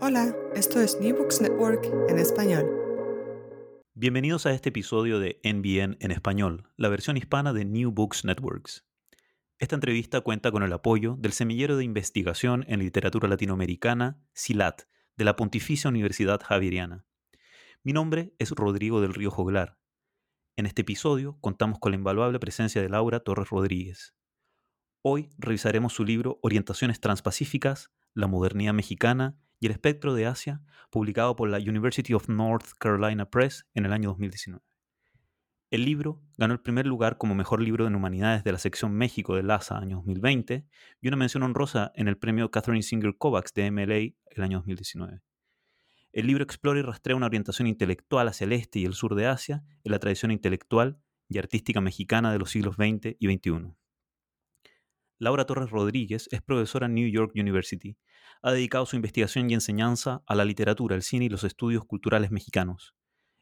Hola, esto es New Books Network en español. Bienvenidos a este episodio de NBN en español, la versión hispana de New Books Networks. Esta entrevista cuenta con el apoyo del Semillero de Investigación en Literatura Latinoamericana, SILAT, de la Pontificia Universidad Javeriana. Mi nombre es Rodrigo del Río Joglar. En este episodio contamos con la invaluable presencia de Laura Torres Rodríguez. Hoy revisaremos su libro Orientaciones Transpacíficas, la modernidad mexicana el espectro de Asia, publicado por la University of North Carolina Press en el año 2019. El libro ganó el primer lugar como mejor libro en humanidades de la sección México de LASA año 2020 y una mención honrosa en el premio Catherine Singer Kovacs de MLA el año 2019. El libro explora y rastrea una orientación intelectual hacia el este y el sur de Asia en la tradición intelectual y artística mexicana de los siglos XX y XXI. Laura Torres Rodríguez es profesora en New York University. Ha dedicado su investigación y enseñanza a la literatura, el cine y los estudios culturales mexicanos.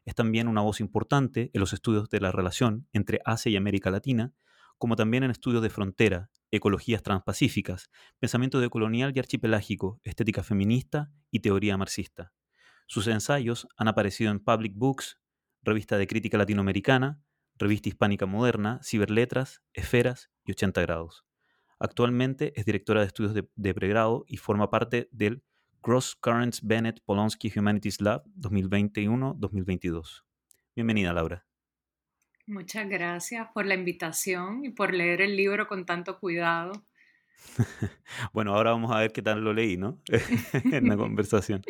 Es también una voz importante en los estudios de la relación entre Asia y América Latina, como también en estudios de frontera, ecologías transpacíficas, pensamiento decolonial y archipelágico, estética feminista y teoría marxista. Sus ensayos han aparecido en Public Books, Revista de Crítica Latinoamericana, Revista Hispánica Moderna, Ciberletras, Esferas y 80 Grados. Actualmente es directora de estudios de, de, pregrado y forma parte del Cross Currents Bennett Polonsky Humanities Lab 2021-2022. Bienvenida, Laura. Muchas gracias por la invitación y por leer el libro con tanto cuidado. bueno, ahora vamos a ver qué tal lo leí, ¿no? en la conversación.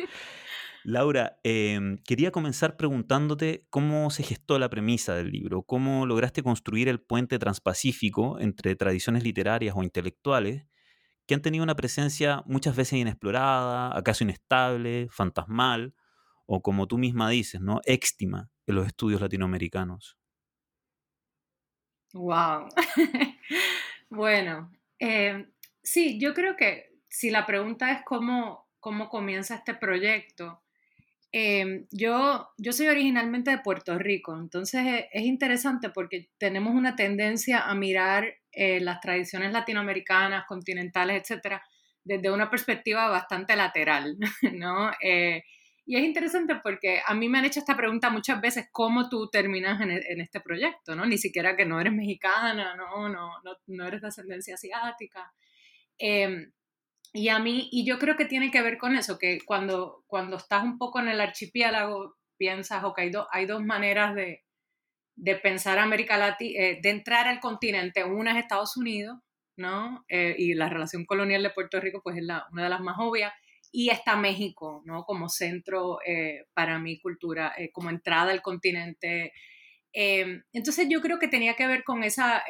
Laura, eh, quería comenzar preguntándote cómo se gestó la premisa del libro, cómo lograste construir el puente transpacífico entre tradiciones literarias o intelectuales que han tenido una presencia muchas veces inexplorada, acaso inestable, fantasmal, o como tú misma dices, ¿no? Éxtima en los estudios latinoamericanos. Wow. bueno, eh, sí, yo creo que si la pregunta es cómo, cómo comienza este proyecto, eh, yo, yo soy originalmente de Puerto Rico, entonces es, es interesante porque tenemos una tendencia a mirar eh, las tradiciones latinoamericanas, continentales, etcétera, desde una perspectiva bastante lateral, ¿no? Eh, y es interesante porque a mí me han hecho esta pregunta muchas veces, ¿cómo tú terminas en, en este proyecto? ¿no? Ni siquiera que no eres mexicana, no, no, no, no eres de ascendencia asiática. Eh, y a mí, y yo creo que tiene que ver con eso, que cuando, cuando estás un poco en el archipiélago, piensas, ok, hay, hay dos maneras de, de pensar América Latina, eh, de entrar al continente. Una es Estados Unidos, ¿no? Eh, y la relación colonial de Puerto Rico, pues es la, una de las más obvias. Y está México, ¿no? Como centro eh, para mi cultura, como entrada al continente. entonces yo creo que tenía que ver con esa,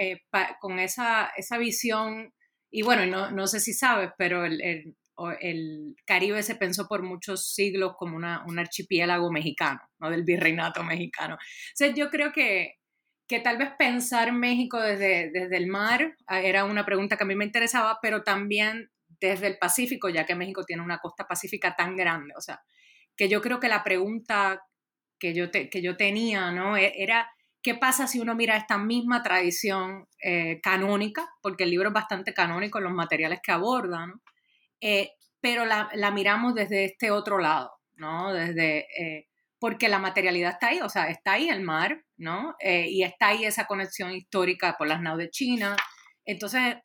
con esa, esa visión y bueno, no, no sé si sabes, pero el, el, Caribe se pensó por muchos siglos como una, un archipiélago mexicano, ¿no? Del virreinato mexicano. Entonces yo creo que, que tal vez pensar México desde, desde el mar ah, era una pregunta que a mí me interesaba, pero también desde el Pacífico, ya que México tiene una costa pacífica tan grande. O sea, que yo creo que la pregunta que yo, que yo tenía, ¿no? E, era, ¿qué pasa si uno mira esta misma tradición eh, canónica? Porque el libro es bastante canónico en los materiales que aborda. Eh, pero la, la, miramos desde este otro lado, ¿no? Desde, eh, porque la materialidad está ahí, o sea, está ahí el mar, ¿no? y está ahí esa conexión histórica por las naves de China. Entonces,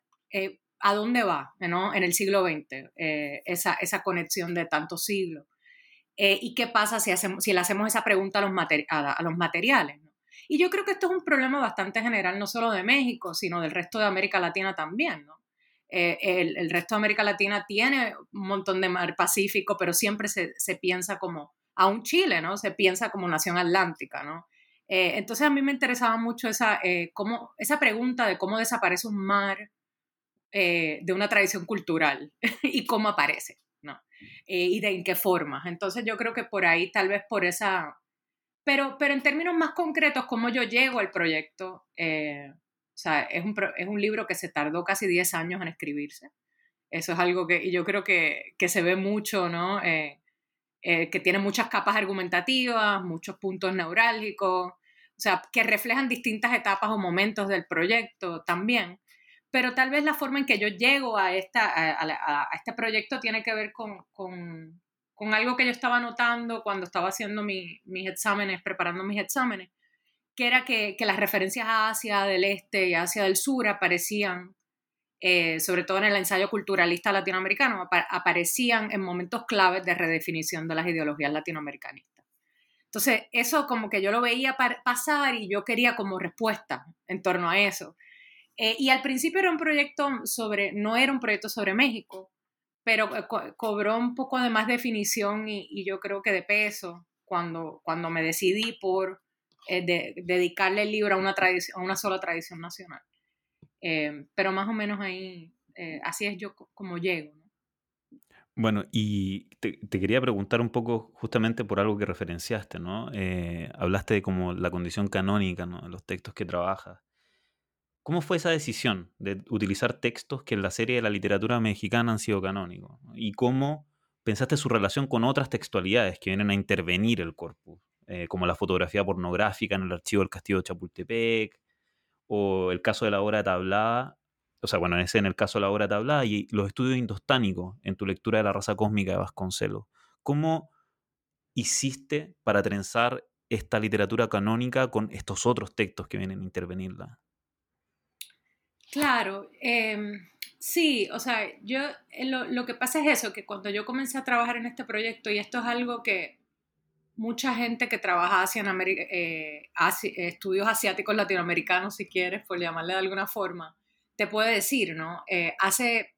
¿a dónde va, ¿no? En el siglo XX, esa, esa conexión de tantos siglos. ¿Y qué pasa si, hacemos, si le hacemos esa pregunta a los, a, los materiales? Y yo creo que esto es un problema bastante general, no solo de México, sino del resto de América Latina también. ¿no? Eh, el, resto de América Latina tiene un montón de mar Pacífico, pero siempre se, se piensa como, aún Chile, ¿no? Se piensa como nación atlántica, ¿no? Eh, entonces a mí me interesaba mucho esa, cómo, esa pregunta de cómo desaparece un mar de una tradición cultural y cómo aparece. ¿no? Eh, y de en qué forma. Entonces yo creo que por ahí, tal vez por esa... Pero, pero en términos más concretos, cómo yo llego al proyecto, eh, o sea, es un, es un libro que se tardó casi 10 años en escribirse. Eso es algo que y yo creo que, que se ve mucho, ¿no? Eh, que tiene muchas capas argumentativas, muchos puntos neurálgicos, o sea, que reflejan distintas etapas o momentos del proyecto también pero tal vez la forma en que yo llego a, esta, a, este proyecto tiene que ver con, con, con, algo que yo estaba notando cuando estaba haciendo mis exámenes, preparando mis exámenes, que era que, que, las referencias a Asia del Este y Asia del Sur aparecían, eh, sobre todo en el ensayo culturalista latinoamericano, aparecían en momentos claves de redefinición de las ideologías latinoamericanistas. Entonces, eso como que yo lo veía pasar y yo quería como respuesta en torno a eso. Eh, y al principio era un proyecto sobre, no era un proyecto sobre México, pero cobró un poco de más definición y, yo creo que de peso cuando, cuando me decidí por eh, dedicarle el libro a una, a una sola tradición nacional. Eh, pero más o menos ahí, así es yo como llego. Bueno, y te, quería preguntar un poco justamente por algo que referenciaste, ¿no? hablaste de como la condición canónica, ¿no? los textos que trabajas. ¿Cómo fue esa decisión de utilizar textos que en la serie de la literatura mexicana han sido canónicos? ¿Y cómo pensaste su relación con otras textualidades que vienen a intervenir el corpus? Eh, como la fotografía pornográfica en el archivo del Castillo de Chapultepec, o el caso de la obra tablada, o sea, bueno, ese en el caso de la obra tablada, y los estudios indostánicos en tu lectura de la raza cósmica de Vasconcelos. ¿Cómo hiciste para trenzar esta literatura canónica con estos otros textos que vienen a intervenirla? Claro, em, sí, o sea, yo eh, lo, que pasa es eso, que cuando yo comencé a trabajar en este proyecto, y esto es algo que mucha gente que trabaja en América, eh, estudios asiáticos latinoamericanos, si quieres, por llamarle de alguna forma, te puede decir, ¿no? Eh, hace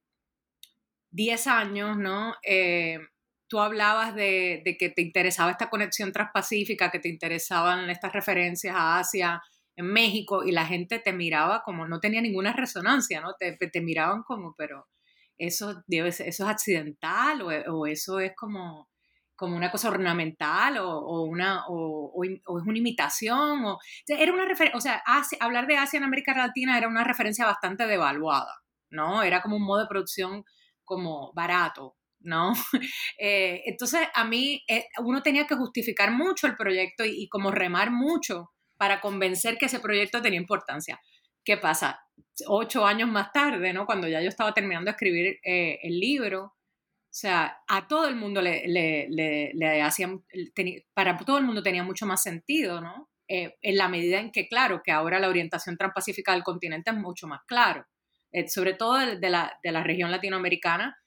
10 años, ¿no? tú hablabas de, que te interesaba esta conexión transpacífica, que te interesaban estas referencias a Asia, en México y la gente te miraba como no tenía ninguna resonancia, ¿no? Te, te miraban como, pero eso, eso es accidental o, eso es como, como una cosa ornamental o, una, o, es una imitación. O, era una o sea, hablar de Asia en América Latina era una referencia bastante devaluada, ¿no? Era como un modo de producción como barato, ¿no? Eh, entonces, a mí, eh, uno tenía que justificar mucho el proyecto y, y como remar mucho para convencer que ese proyecto tenía importancia. ¿Qué pasa? Ocho años más tarde, ¿no? Cuando ya yo estaba terminando de escribir eh, el libro, o sea, a todo el mundo le, le, le, hacían, para todo el mundo tenía mucho más sentido, ¿no? Eh, en la medida en que, claro, que ahora la orientación transpacífica del continente es mucho más claro, eh, sobre todo de, la, de, la, región latinoamericana,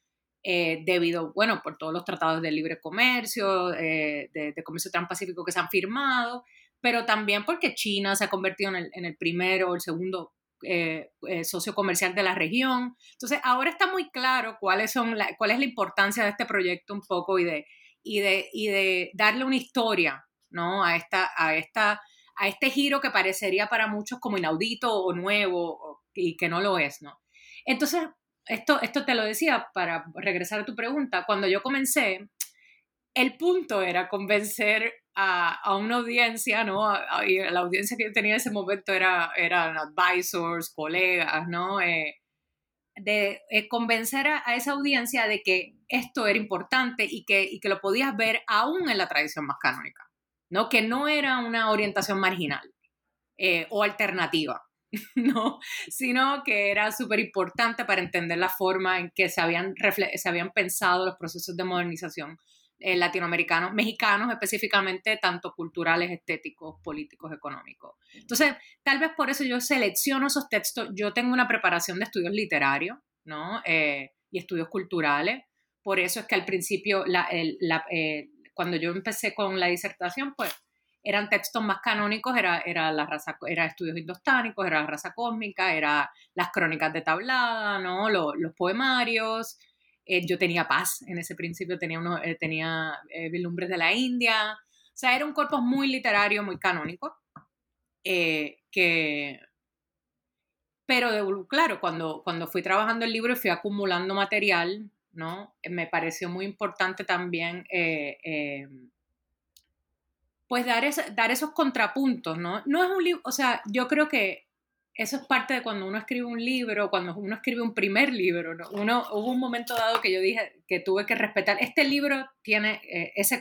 debido, bueno, por todos los tratados de libre comercio, de, de, comercio transpacífico que se han firmado, pero también porque China se ha convertido en el, en el primero o el segundo eh, eh, socio comercial de la región. Entonces, ahora está muy claro cuáles son cuál es la importancia de este proyecto un poco y de, y de, y de darle una historia ¿no? a, esta, a, esta, a este giro que parecería para muchos como inaudito o nuevo y que no lo es. ¿no? Entonces, esto, esto te lo decía para regresar a tu pregunta. Cuando yo comencé, el punto era convencer a, una audiencia, ¿no? y la audiencia que yo tenía en ese momento era, eran advisors, colegas, ¿no? Eh, de eh, convencer a, esa audiencia de que esto era importante y que, y que lo podías ver aún en la tradición más canónica, ¿no? Que no era una orientación marginal eh, o alternativa, ¿no? Sino que era súper importante para entender la forma en que se habían, se habían pensado los procesos de modernización eh, latinoamericanos, mexicanos específicamente, tanto culturales, estéticos, políticos, económicos. Entonces, tal vez por eso yo selecciono esos textos. Yo tengo una preparación de estudios literarios, ¿no? Eh, y estudios culturales. Por eso es que al principio, eh, cuando yo empecé con la disertación, pues eran textos más canónicos, era, era, la raza, era estudios indostánicos, era la raza cósmica, era las crónicas de tablada, ¿no? los, los poemarios, eh, yo tenía paz en ese principio, tenía, uno, eh, tenía eh, de la India, o sea, era un cuerpo muy literario, muy canónico, que... Pero claro, cuando, cuando fui trabajando el libro y fui acumulando material, ¿no? Me pareció muy importante también pues dar, dar esos contrapuntos, ¿no? No es un libro, o sea, yo creo que eso es parte de cuando uno escribe un libro, cuando uno escribe un primer libro. ¿no? Uno, hubo un momento dado que yo dije que tuve que respetar. Este libro tiene eh, ese.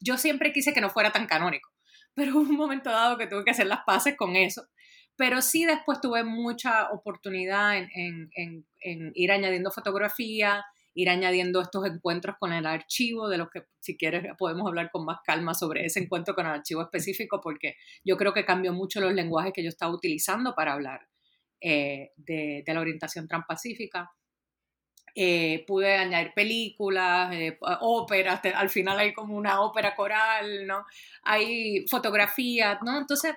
Yo siempre quise que no fuera tan canónico, pero hubo un momento dado que tuve que hacer las paces con eso. Pero sí después tuve mucha oportunidad en, en, en ir añadiendo fotografía, ir añadiendo estos encuentros con el archivo, de los que si quieres podemos hablar con más calma sobre ese encuentro con el archivo específico, porque yo creo que cambió mucho los lenguajes que yo estaba utilizando para hablar eh, de, la orientación transpacífica. Eh, pude añadir películas, eh, óperas, al final hay como una ópera coral, ¿no? Hay fotografías, ¿no? Entonces,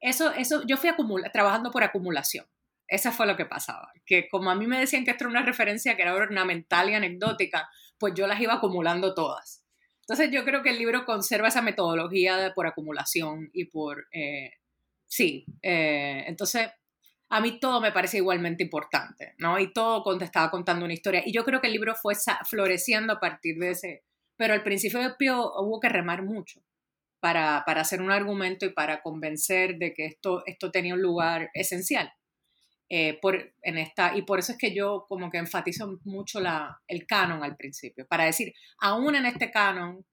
eso, eso, yo fui trabajando por acumulación. Eso fue lo que pasaba, que como a mí me decían que esto era una referencia que era ornamental y anecdótica, pues yo las iba acumulando todas. Entonces yo creo que el libro conserva esa metodología de, por acumulación y por... Eh, sí, eh, entonces a mí todo me parece igualmente importante, ¿no? Y todo estaba contando una historia. Y yo creo que el libro fue floreciendo a partir de ese... Pero al principio hubo que remar mucho para, para hacer un argumento y para convencer de que esto, esto tenía un lugar esencial. Eh, por, en esta, y por eso es que yo como que enfatizo mucho la, el canon al principio, para decir, aún en este canon,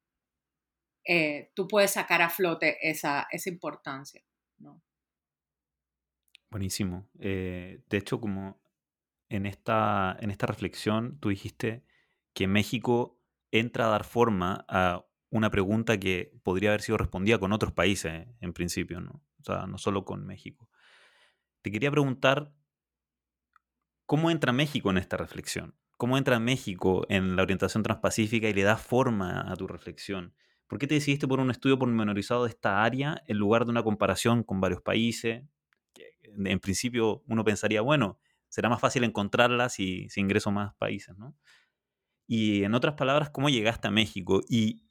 eh, tú puedes sacar a flote esa, esa importancia. Buenísimo. Eh, de hecho, como en esta, en esta reflexión, tú dijiste que México entra a dar forma a una pregunta que podría haber sido respondida con otros países en principio, ¿no? O sea, no solo con México. Te quería preguntar ¿Cómo entra México en esta reflexión? ¿Cómo entra México en la orientación transpacífica y le da forma a tu reflexión? ¿Por qué te decidiste por un estudio pormenorizado de esta área en lugar de una comparación con varios países? En principio uno pensaría, bueno, será más fácil encontrarla si, ingreso más países, ¿no? Y en otras palabras, ¿cómo llegaste a México? Y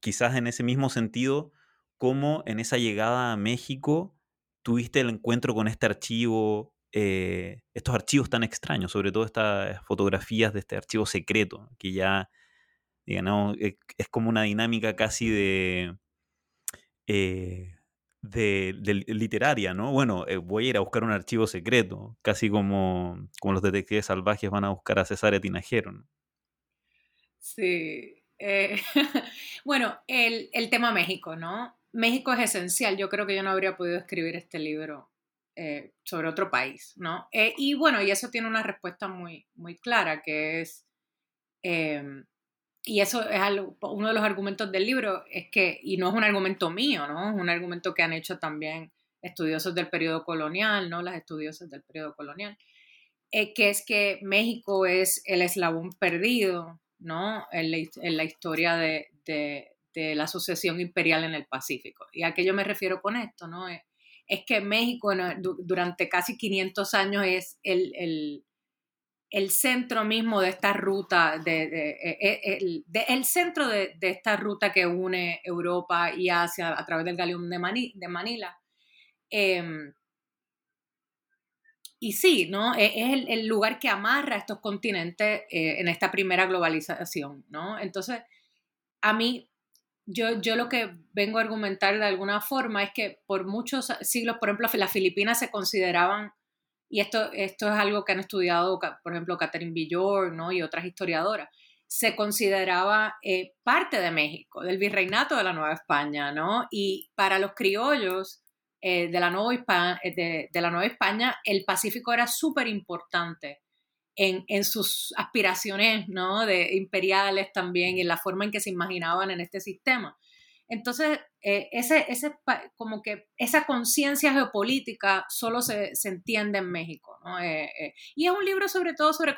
quizás en ese mismo sentido, ¿cómo en esa llegada a México tuviste el encuentro con este archivo eh, estos archivos tan extraños, sobre todo estas fotografías de este archivo secreto, que ya, digamos, e, es como una dinámica casi de, eh, de, literaria, ¿no? Bueno, eh, voy a ir a buscar un archivo secreto, casi como, como los detectives salvajes van a buscar a César Tinajero. Sí. bueno, el, el tema México, ¿no? México es esencial. Yo creo que yo no habría podido escribir este libro eh, sobre otro país, ¿no? Eh, y bueno, y eso tiene una respuesta muy, muy clara, que es, em, y eso es uno de los argumentos del libro, es que, y no es un argumento mío, ¿no? Es un argumento que han hecho también estudiosos del periodo colonial, ¿no? Las estudiosas del periodo colonial, eh, que es que México es el eslabón perdido, ¿no? En la, historia de, de, la sucesión imperial en el Pacífico. ¿Y a qué yo me refiero con esto, no? Que México durante casi 500 años es el, centro mismo de esta ruta, de, e, e, el, centro de, esta ruta que une Europa y Asia a través del galeón de, Manila. Em, y sí, ¿no? E, es el, lugar que amarra a estos continentes eh, en esta primera globalización, ¿no? Entonces, a mí yo, yo lo que vengo a argumentar de alguna forma es que por muchos siglos, por ejemplo, las Filipinas se consideraban y esto, esto es algo que han estudiado, por ejemplo, Catherine Villor ¿no? y otras historiadoras, se consideraba eh, parte de México, del virreinato de la Nueva España, ¿no? Y para los criollos eh, de, la Nueva de, de, la Nueva España, el Pacífico era súper importante en, en, sus aspiraciones, ¿no? De imperiales también, y en la forma en que se imaginaban en este sistema. Entonces, eh, ese, ese, como que esa conciencia geopolítica solo se, se, entiende en México. ¿no? Eh, eh, y es un libro sobre todo sobre,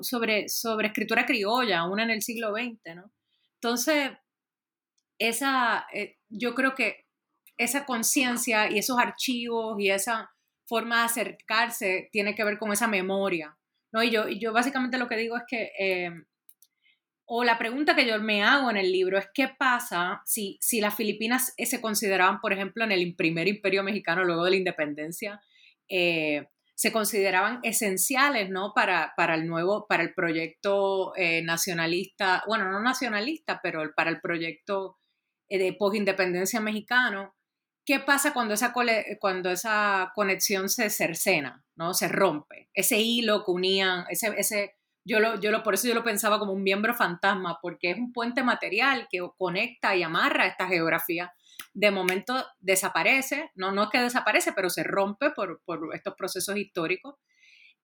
sobre, sobre escritura criolla, aún en el siglo XX. ¿no? Entonces, esa, yo creo que esa conciencia y esos archivos y esa forma de acercarse tiene que ver con esa memoria. ¿No? Y, yo, yo básicamente lo que digo es que o la pregunta que yo me hago en el libro es qué pasa si, si las Filipinas se consideraban, por ejemplo, en el primer imperio mexicano luego de la independencia, eh, se consideraban esenciales ¿no? para, para el nuevo, para el proyecto eh, nacionalista, bueno, no nacionalista, pero para el proyecto eh, de post-independencia mexicano. ¿Qué pasa cuando esa, cuando esa conexión se cercena, ¿no? se rompe? Ese hilo que unían, ese, ese, yo lo, yo lo, por eso yo lo pensaba como un miembro fantasma, porque es un puente material que conecta y amarra esta geografía. De momento desaparece, no, no es que desaparece, pero se rompe por, por estos procesos históricos.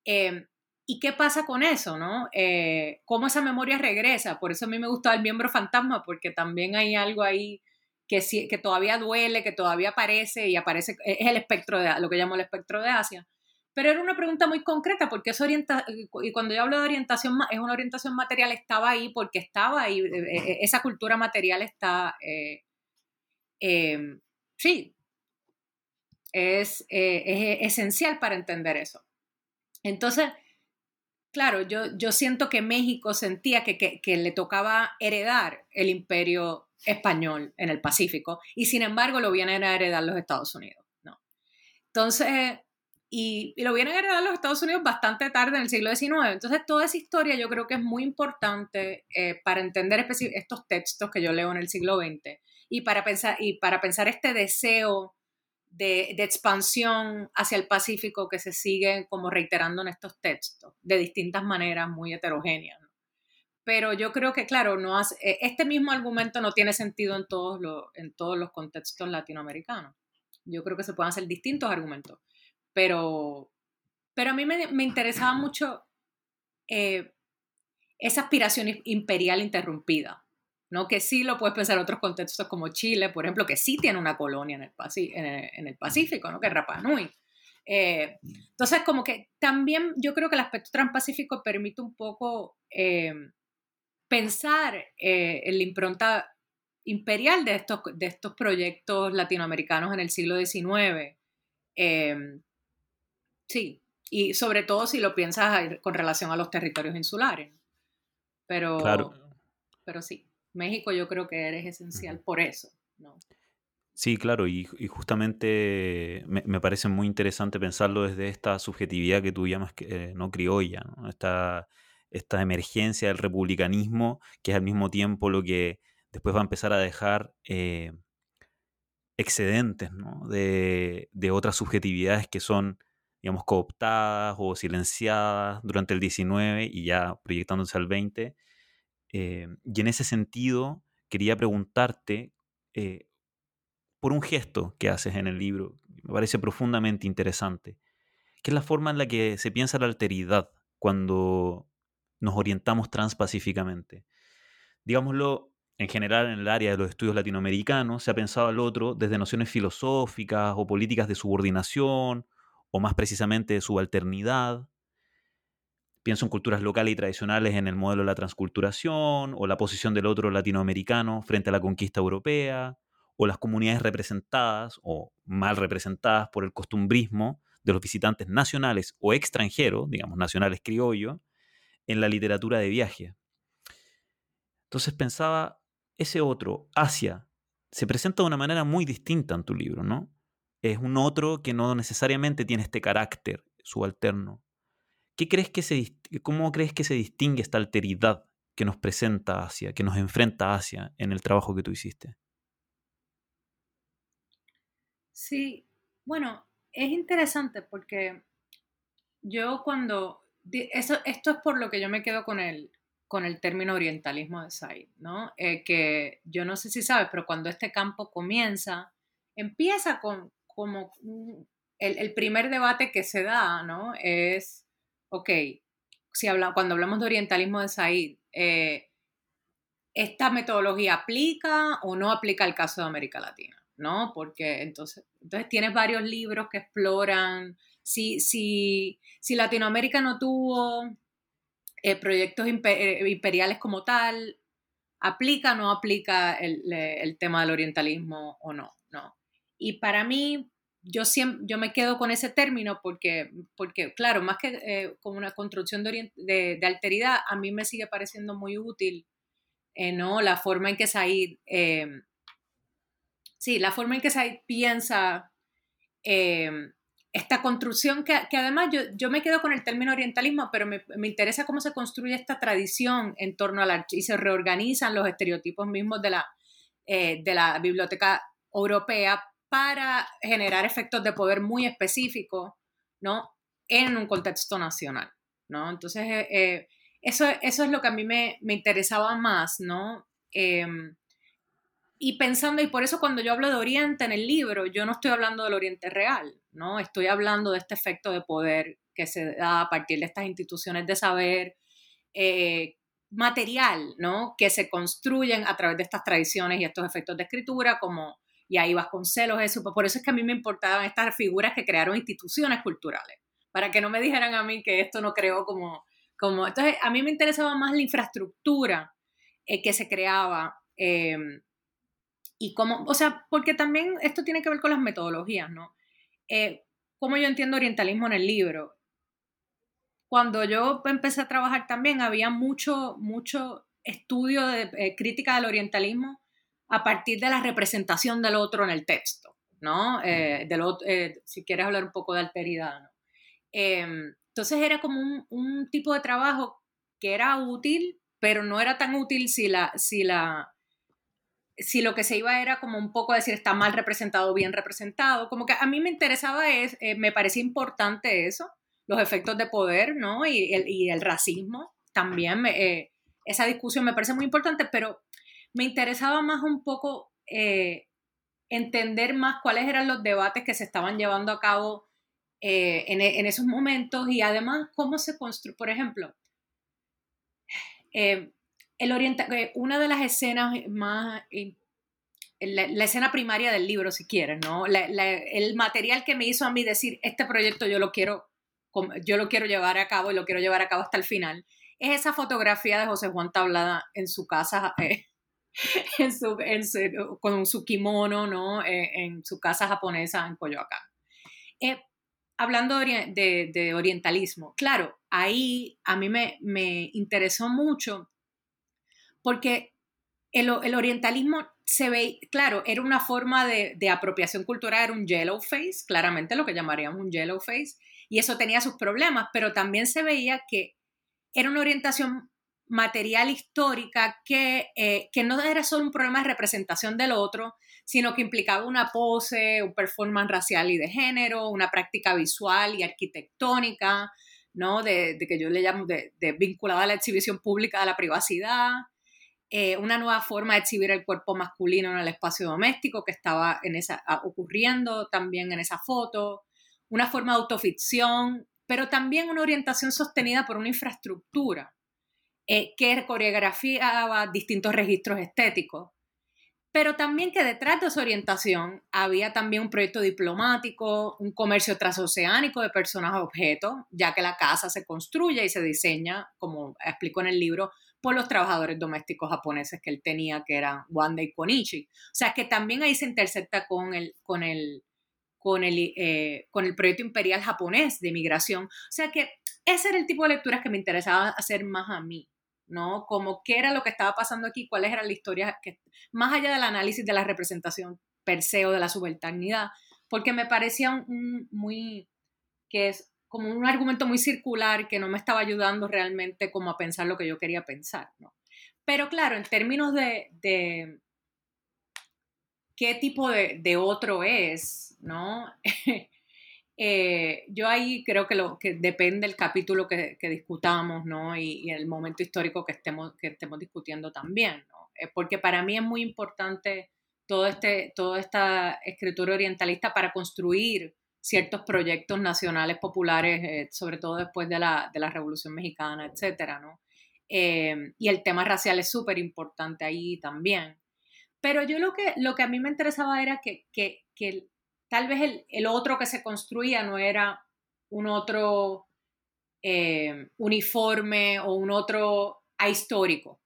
Em, ¿Y qué pasa con eso, no? Eh, ¿Cómo esa memoria regresa? Por eso a mí me gustaba el miembro fantasma, porque también hay algo ahí que, que todavía duele, que todavía aparece y aparece, es el espectro de lo que llamo el espectro de Asia. Pero era una pregunta muy concreta, porque esa orienta y cuando yo hablo de orientación, es una orientación material, estaba ahí porque estaba ahí, eh, eh, esa cultura material está, eh, em, sí, es, es, esencial para entender eso. Entonces, claro, yo, yo siento que México sentía que, que, que le tocaba heredar el imperio español en el Pacífico y sin embargo lo vienen a heredar los Estados Unidos. ¿no? Entonces, y, lo vienen a heredar los Estados Unidos bastante tarde, en el siglo XIX. Entonces, toda esa historia yo creo que es muy importante eh, para entender estos textos que yo leo en el siglo XX y para pensar, y para pensar este deseo de, de, expansión hacia el Pacífico que se sigue como reiterando en estos textos, de distintas maneras muy heterogéneas. Pero yo creo que, claro, no hace, eh, este mismo argumento no tiene sentido en todos, los, en todos los contextos latinoamericanos. Yo creo que se pueden hacer distintos argumentos pero, pero a mí me, me interesaba mucho eh, esa aspiración imperial interrumpida, ¿no? Que sí lo puedes pensar en otros contextos como Chile, por ejemplo, que sí tiene una colonia en el, Pacífico, ¿no? Que es Rapa Nui. Eh, entonces, como que también yo creo que el aspecto transpacífico permite un poco eh, pensar en la impronta imperial de estos, de estos proyectos latinoamericanos en el siglo XIX. Sí, y sobre todo si lo piensas con relación a los territorios insulares. Pero, claro. pero sí, México yo creo que eres esencial por eso. ¿no? Sí, claro, y, justamente me, parece muy interesante pensarlo desde esta subjetividad que tú llamas eh, no criolla, ¿no? Esta, esta emergencia del republicanismo, que es al mismo tiempo lo que después va a empezar a dejar eh, excedentes ¿no? de, de, otras subjetividades que son digamos, cooptadas o silenciadas durante el 19 y ya proyectándose al 20. Eh, y en ese sentido, quería preguntarte eh, por un gesto que haces en el libro, me parece profundamente interesante, que es la forma en la que se piensa la alteridad cuando nos orientamos transpacíficamente. Digámoslo, en general en el área de los estudios latinoamericanos se ha pensado al otro desde nociones filosóficas o políticas de subordinación o más precisamente de subalternidad. Pienso en culturas locales y tradicionales en el modelo de la transculturación o la posición del otro latinoamericano frente a la conquista europea o las comunidades representadas o mal representadas por el costumbrismo de los visitantes nacionales o extranjeros, digamos nacionales criollos, en la literatura de viaje. Entonces pensaba, ese otro, Asia, se presenta de una manera muy distinta en tu libro, ¿no? Es un otro que no necesariamente tiene este carácter subalterno. ¿Qué crees que se, ¿Cómo crees que se distingue esta alteridad que nos presenta Asia, que nos enfrenta Asia en el trabajo que tú hiciste? Sí, bueno, es interesante porque yo cuando, eso, esto es por lo que yo me quedo con el, con el término orientalismo de Said, ¿no? Eh, que yo no sé si sabes, pero cuando este campo comienza, empieza con como el, el primer debate que se da, ¿no? Es, ok, si habla, cuando hablamos de orientalismo de Said, eh, ¿esta metodología aplica o no aplica al caso de América Latina? ¿No? Porque entonces, entonces tienes varios libros que exploran si, si, si Latinoamérica no tuvo eh, proyectos eh, imperiales como tal, ¿aplica o no aplica el, tema del orientalismo o no? Y para mí, yo, siempre, yo me quedo con ese término porque, porque claro, más que eh, como una construcción de, de, alteridad, a mí me sigue pareciendo muy útil, eh, ¿no? La forma en que Said, eh, sí, la forma en que Said piensa esta construcción, que, que además yo, yo, me quedo con el término orientalismo, pero me, me, interesa cómo se construye esta tradición en torno al y se reorganizan los estereotipos mismos de la, de la biblioteca europea para generar efectos de poder muy específicos, ¿no? En un contexto nacional, ¿no? Entonces, eh, eh, eso, eso es lo que a mí me, me interesaba más, ¿no? Em, y pensando, y por eso cuando yo hablo de Oriente en el libro, yo no estoy hablando del Oriente real, ¿no? Estoy hablando de este efecto de poder que se da a partir de estas instituciones de saber eh, material, ¿no? Que se construyen a través de estas tradiciones y estos efectos de escritura, como y ahí vas con celos, eso. Por eso es que a mí me importaban estas figuras que crearon instituciones culturales, para que no me dijeran a mí que esto no creó como... como entonces, a mí me interesaba más la infraestructura eh, que se creaba. Em, y cómo, o sea, porque también esto tiene que ver con las metodologías, ¿no? Eh, como yo entiendo orientalismo en el libro. Cuando yo empecé a trabajar también había mucho, mucho estudio de eh, crítica del orientalismo a partir de la representación del otro en el texto, ¿no? Eh, eh, si quieres hablar un poco de alteridad, ¿no? Em, entonces era como un, tipo de trabajo que era útil, pero no era tan útil si la, si la, si lo que se iba era como un poco decir está mal representado o bien representado, como que a mí me interesaba es, eh, me parecía importante eso, los efectos de poder, ¿no? Y el, y el racismo también, esa discusión me parece muy importante, pero me interesaba más un poco eh, entender más cuáles eran los debates que se estaban llevando a cabo eh, en, esos momentos y además cómo se construye, por ejemplo, eh, el orienta una de las escenas más, la, la, escena primaria del libro, si quieres, ¿no? el material que me hizo a mí decir, este proyecto yo lo quiero, yo lo quiero llevar a cabo y lo quiero llevar a cabo hasta el final, es esa fotografía de José Juan Tablada en su casa en su, con su kimono, ¿no? Eh, en su casa japonesa en Coyoacán. Eh, hablando de, orientalismo, claro, ahí a mí me, me interesó mucho porque el, el, orientalismo se ve, claro, era una forma de, de, apropiación cultural, era un yellow face, claramente lo que llamaríamos un yellow face, y eso tenía sus problemas, pero también se veía que era una orientación material histórica que, eh, que no era solo un problema de representación del otro, sino que implicaba una pose, un performance racial y de género, una práctica visual y arquitectónica, ¿no? De, que yo le llamo de, vinculada a la exhibición pública de la privacidad, eh, una nueva forma de exhibir el cuerpo masculino en el espacio doméstico que estaba en esa, ocurriendo también en esa foto, una forma de autoficción, pero también una orientación sostenida por una infraestructura eh, que coreografiaba distintos registros estéticos, pero también que detrás de esa orientación había también un proyecto diplomático, un comercio transoceánico de personas a objetos, ya que la casa se construye y se diseña, como explico en el libro, por los trabajadores domésticos japoneses que él tenía, que eran Wanda y Konichi. O sea, que también ahí se intercepta con el, con el, con el, eh, con el proyecto imperial japonés de migración. O sea que ese era el tipo de lecturas que me interesaba hacer más a mí. ¿No? Como qué era lo que estaba pasando aquí, cuáles eran las historias, que, más allá del análisis de la representación per se o de la subalternidad, porque me parecía un, muy, que es como un argumento muy circular que no me estaba ayudando realmente como a pensar lo que yo quería pensar, ¿no? Pero claro, en términos de, de qué tipo de, de, otro es, ¿no? eh, yo ahí creo que, lo, que depende el capítulo que, discutamos, ¿no? Y, el momento histórico que estemos, que estemos discutiendo también, ¿no? Eh, porque para mí es muy importante todo este, toda esta escritura orientalista para construir ciertos proyectos nacionales populares, eh, sobre todo después de la, de la Revolución Mexicana, etcétera, ¿no? y el tema racial es súper importante ahí también. Pero yo lo que, lo que a mí me interesaba era que, que, que tal vez el, otro que se construía no era un otro eh, uniforme o un otro ahistórico,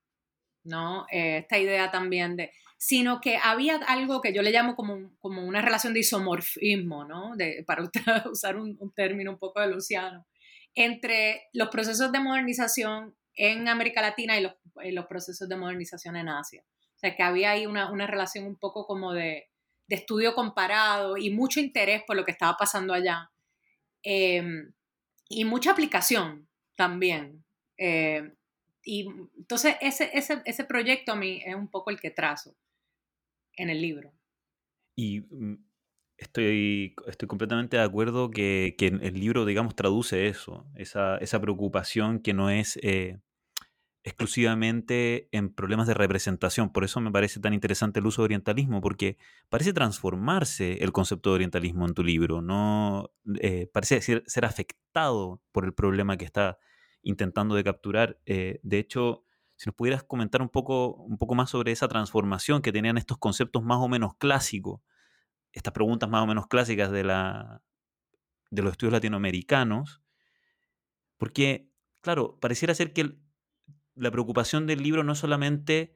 ¿no? Eh, esta idea también de, sino que había algo que yo le llamo como, como una relación de isomorfismo, ¿no? Para usar un, término un poco de Luciano, entre los procesos de modernización en América Latina y los, los procesos de modernización en Asia. O sea, que había ahí una, una relación un poco como de, de estudio comparado y mucho interés por lo que estaba pasando allá. Em, y mucha aplicación también. Eh, y entonces ese, ese, ese, proyecto a mí es un poco el que trazo en el libro. Y mm, estoy, estoy completamente de acuerdo que, que el libro, digamos, traduce eso, esa, esa preocupación que no es... Eh, exclusivamente en problemas de representación. Por eso me parece tan interesante el uso de orientalismo, porque parece transformarse el concepto de orientalismo en tu libro, no eh, parece ser, afectado por el problema que está intentando de capturar. Eh, de hecho, si nos pudieras comentar un poco, un poco más sobre esa transformación que tenían estos conceptos más o menos clásicos, estas preguntas más o menos clásicas de, la, de los estudios latinoamericanos, porque, claro, pareciera ser que el, la preocupación del libro no es solamente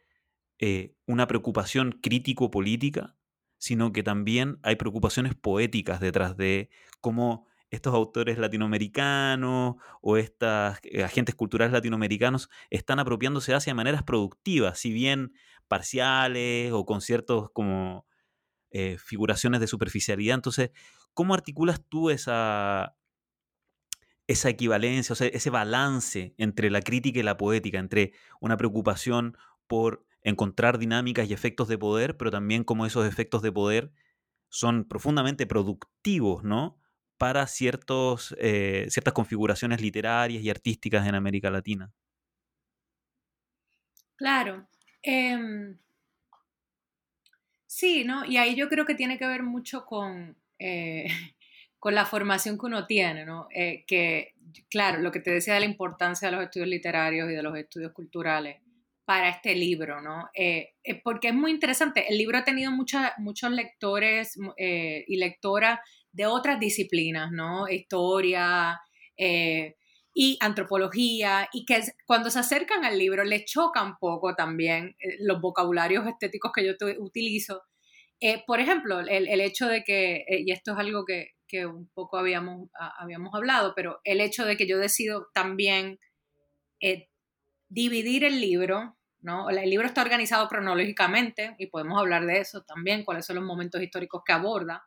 eh, una preocupación crítico-política, sino que también hay preocupaciones poéticas detrás de cómo estos autores latinoamericanos o estos eh, agentes culturales latinoamericanos están apropiándose hacia maneras productivas, si bien parciales o con ciertos como eh, figuraciones de superficialidad. Entonces, ¿cómo articulas tú esa, esa equivalencia, o sea, ese balance entre la crítica y la poética, entre una preocupación por encontrar dinámicas y efectos de poder, pero también como esos efectos de poder son profundamente productivos, ¿no? Para ciertos, eh, ciertas configuraciones literarias y artísticas en América Latina. Claro. Em, sí, ¿no? Y ahí yo creo que tiene que ver mucho con, eh, con la formación que uno tiene, ¿no? Eh, que, claro, lo que te decía de la importancia de los estudios literarios y de los estudios culturales para este libro, ¿no? Eh, eh, porque es muy interesante. El libro ha tenido muchos lectores y lectoras de otras disciplinas, ¿no? Historia y antropología, y que cuando se acercan al libro les choca un poco también los vocabularios estéticos que yo utilizo. por ejemplo, el, el hecho de que, y esto es algo que, que un poco habíamos, habíamos hablado, pero el hecho de que yo decido también eh, dividir el libro, ¿no? El libro está organizado cronológicamente y podemos hablar de eso también, cuáles son los momentos históricos que aborda,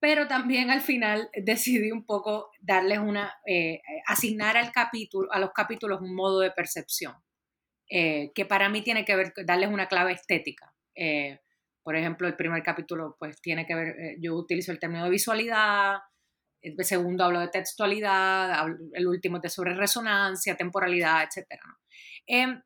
pero también al final decidí un poco darles una, eh, asignar al capítulo, a los capítulos un modo de percepción, eh, que para mí tiene que ver, darles una clave estética. Por ejemplo, el primer capítulo pues tiene que ver, eh, yo utilizo el término de visualidad, el segundo hablo de textualidad, el último es de sobre resonancia, temporalidad, etc. Em,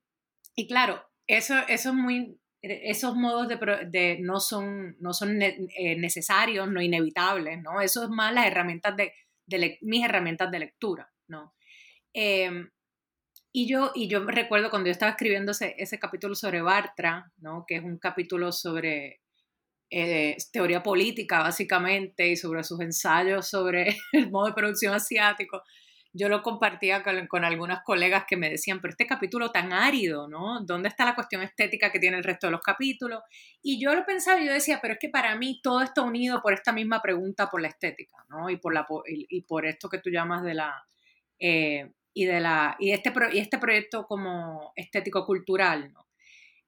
y claro, eso, eso es muy, esos modos de, no son, no son eh, necesarios, no inevitables, ¿no? Eso es más las herramientas de, mis herramientas de lectura, ¿no? Em, y yo, y yo recuerdo cuando yo estaba escribiendo ese, capítulo sobre Bartra, ¿no? que es un capítulo sobre eh, teoría política básicamente y sobre sus ensayos sobre el modo de producción asiático, yo lo compartía con, algunas colegas que me decían, pero este capítulo tan árido, ¿no? ¿Dónde está la cuestión estética que tiene el resto de los capítulos? Y yo lo pensaba y yo decía, pero es que para mí todo está unido por esta misma pregunta por la estética, ¿no? Y por, la, y, por esto que tú llamas de la... Eh, y, de la, y, este, y este proyecto como estético-cultural. ¿no?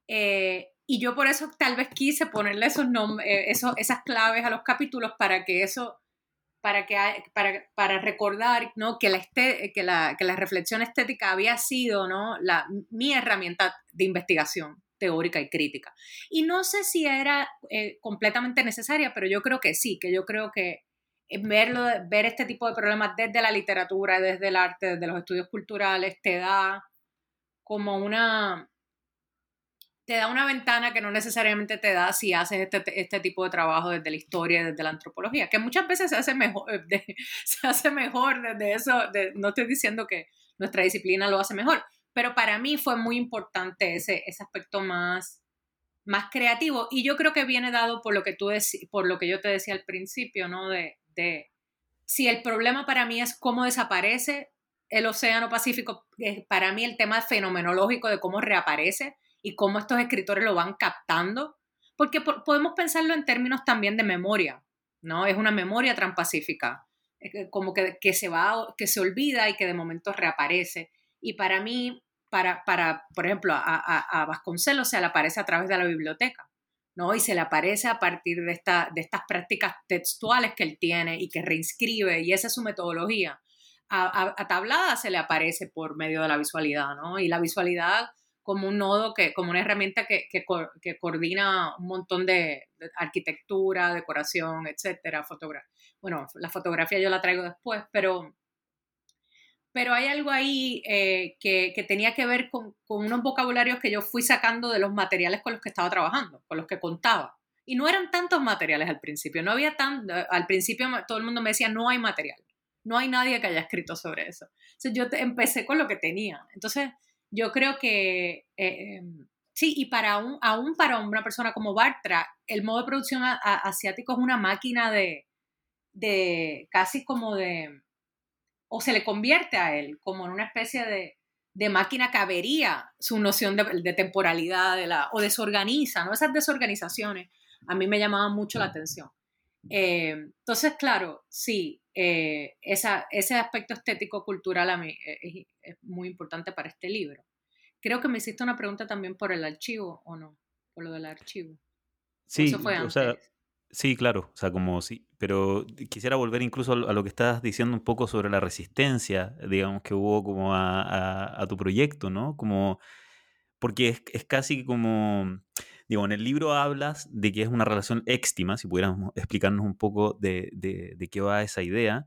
Eh, y yo por eso tal vez quise ponerle esos, eh, esos esas claves a los capítulos para que eso, para, que, para, para recordar ¿no? que, la que, la, que la reflexión estética había sido ¿no? la, mi herramienta de investigación teórica y crítica. Y no sé si era eh, completamente necesaria, pero yo creo que sí, que yo creo que verlo, ver este tipo de problemas desde la literatura, desde el arte, desde los estudios culturales, te da como una, te da una ventana que no necesariamente te da si haces este, este tipo de trabajo desde la historia, desde la antropología, que muchas veces se hace mejor, se hace mejor desde eso, no estoy diciendo que nuestra disciplina lo hace mejor, pero para mí fue muy importante ese, ese aspecto más, más creativo y yo creo que viene dado por lo que tú por lo que yo te decía al principio, ¿no? De, de si el problema para mí es cómo desaparece el Océano Pacífico, para mí el tema fenomenológico de cómo reaparece y cómo estos escritores lo van captando, porque podemos pensarlo en términos también de memoria, ¿no? Es una memoria transpacífica, como que, se va, que se olvida y que de momento reaparece. Y para mí, para, para por ejemplo, a, a, Vasconcelos se le aparece a través de la biblioteca, ¿no? Y se le aparece a partir de, esta, de estas prácticas textuales que él tiene y que reinscribe, y esa es su metodología. A, Tablada se le aparece por medio de la visualidad, ¿no? Y la visualidad como un nodo, que, como una herramienta que, que, que coordina un montón de, arquitectura, decoración, etcétera, fotografía. Bueno, la fotografía yo la traigo después, pero, pero hay algo ahí eh, que, que, tenía que ver con, con, unos vocabularios que yo fui sacando de los materiales con los que estaba trabajando, con los que contaba. Y no eran tantos materiales al principio, no había tan, al principio todo el mundo me decía, no hay material, no hay nadie que haya escrito sobre eso. Entonces yo empecé con lo que tenía. Entonces, yo creo que eh, em, sí, y para un, aún para una persona como Bartra, el modo de producción asiático es una máquina de, de casi como de, o se le convierte a él como en una especie de, de máquina que avería su noción de, temporalidad de la, o desorganiza, ¿no? Esas desorganizaciones a mí me llamaban mucho la atención. Eh, entonces, claro, sí, eh, esa, ese aspecto estético cultural a mí es, muy importante para este libro. Creo que me hiciste una pregunta también por el archivo, ¿o no? Por lo del archivo. Sí, eso fue antes? O sea, sí, claro, o sea, como sí, pero quisiera volver incluso a lo que estás diciendo un poco sobre la resistencia, digamos, que hubo como a, a, tu proyecto, ¿no? Como, porque es, es casi como Digo, en el libro hablas de que es una relación éxtima, si pudiéramos explicarnos un poco de, de, qué va esa idea,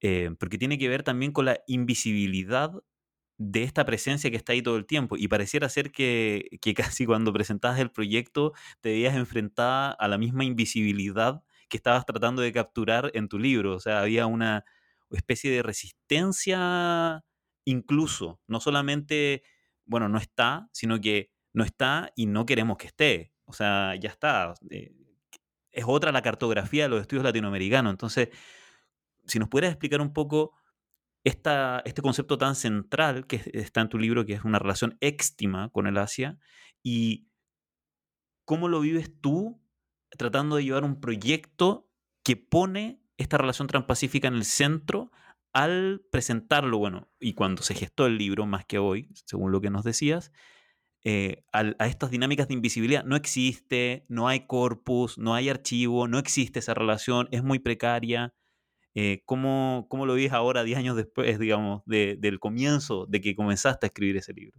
eh, porque tiene que ver también con la invisibilidad de esta presencia que está ahí todo el tiempo. Y pareciera ser que, que casi cuando presentabas el proyecto te veías enfrentada a la misma invisibilidad que estabas tratando de capturar en tu libro. O sea, había una especie de resistencia incluso, no solamente, bueno, no está, sino que no está y no queremos que esté. O sea, ya está. Eh, es otra la cartografía de los estudios latinoamericanos. Entonces, si nos pudieras explicar un poco esta, este concepto tan central que está en tu libro, que es una relación éxtima con el Asia, y cómo lo vives tú tratando de llevar un proyecto que pone esta relación transpacífica en el centro al presentarlo, bueno, y cuando se gestó el libro, más que hoy, según lo que nos decías, eh, a, estas dinámicas de invisibilidad. No existe, no hay corpus, no hay archivo, no existe esa relación, es muy precaria. Eh, ¿cómo, ¿cómo, lo ves ahora, 10 años después, digamos, del comienzo de que comenzaste a escribir ese libro?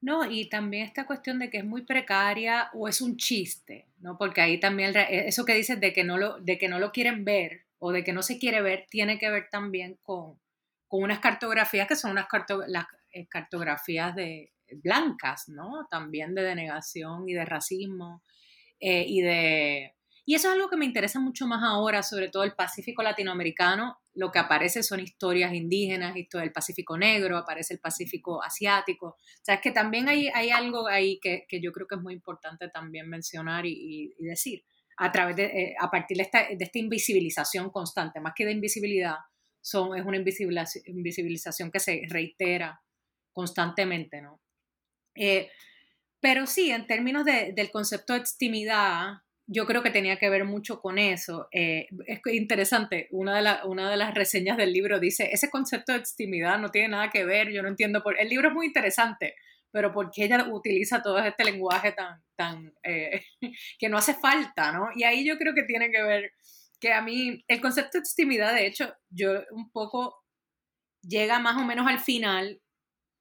No, y también esta cuestión de que es muy precaria o es un chiste, ¿no? Porque ahí también e, eso que dices de que no lo, de que no lo quieren ver o de que no se quiere ver tiene que ver también con, con unas cartografías que son unas las eh, cartografías de, blancas, ¿no? También de denegación y de racismo eh, y de... Y eso es algo que me interesa mucho más ahora, sobre todo el Pacífico latinoamericano. Lo que aparece son historias indígenas, historia del Pacífico negro, aparece el Pacífico asiático. O sea, es que también hay, hay algo ahí que, que, yo creo que es muy importante también mencionar y, y, decir. A, través de, eh, a partir de esta, de esta invisibilización constante, más que de invisibilidad, son, es una invisibilización que se reitera constantemente, ¿no? Eh, pero sí, en términos del concepto de extimidad, yo creo que tenía que ver mucho con eso. Eh, es interesante, una de, una de las reseñas del libro dice, ese concepto de extimidad no tiene nada que ver, yo no entiendo por... El libro es muy interesante, pero ¿por qué ella utiliza todo este lenguaje tan, tan eh, que no hace falta, ¿no? Y ahí yo creo que tiene que ver que a mí el concepto de extimidad, de hecho, yo un poco llega más o menos al final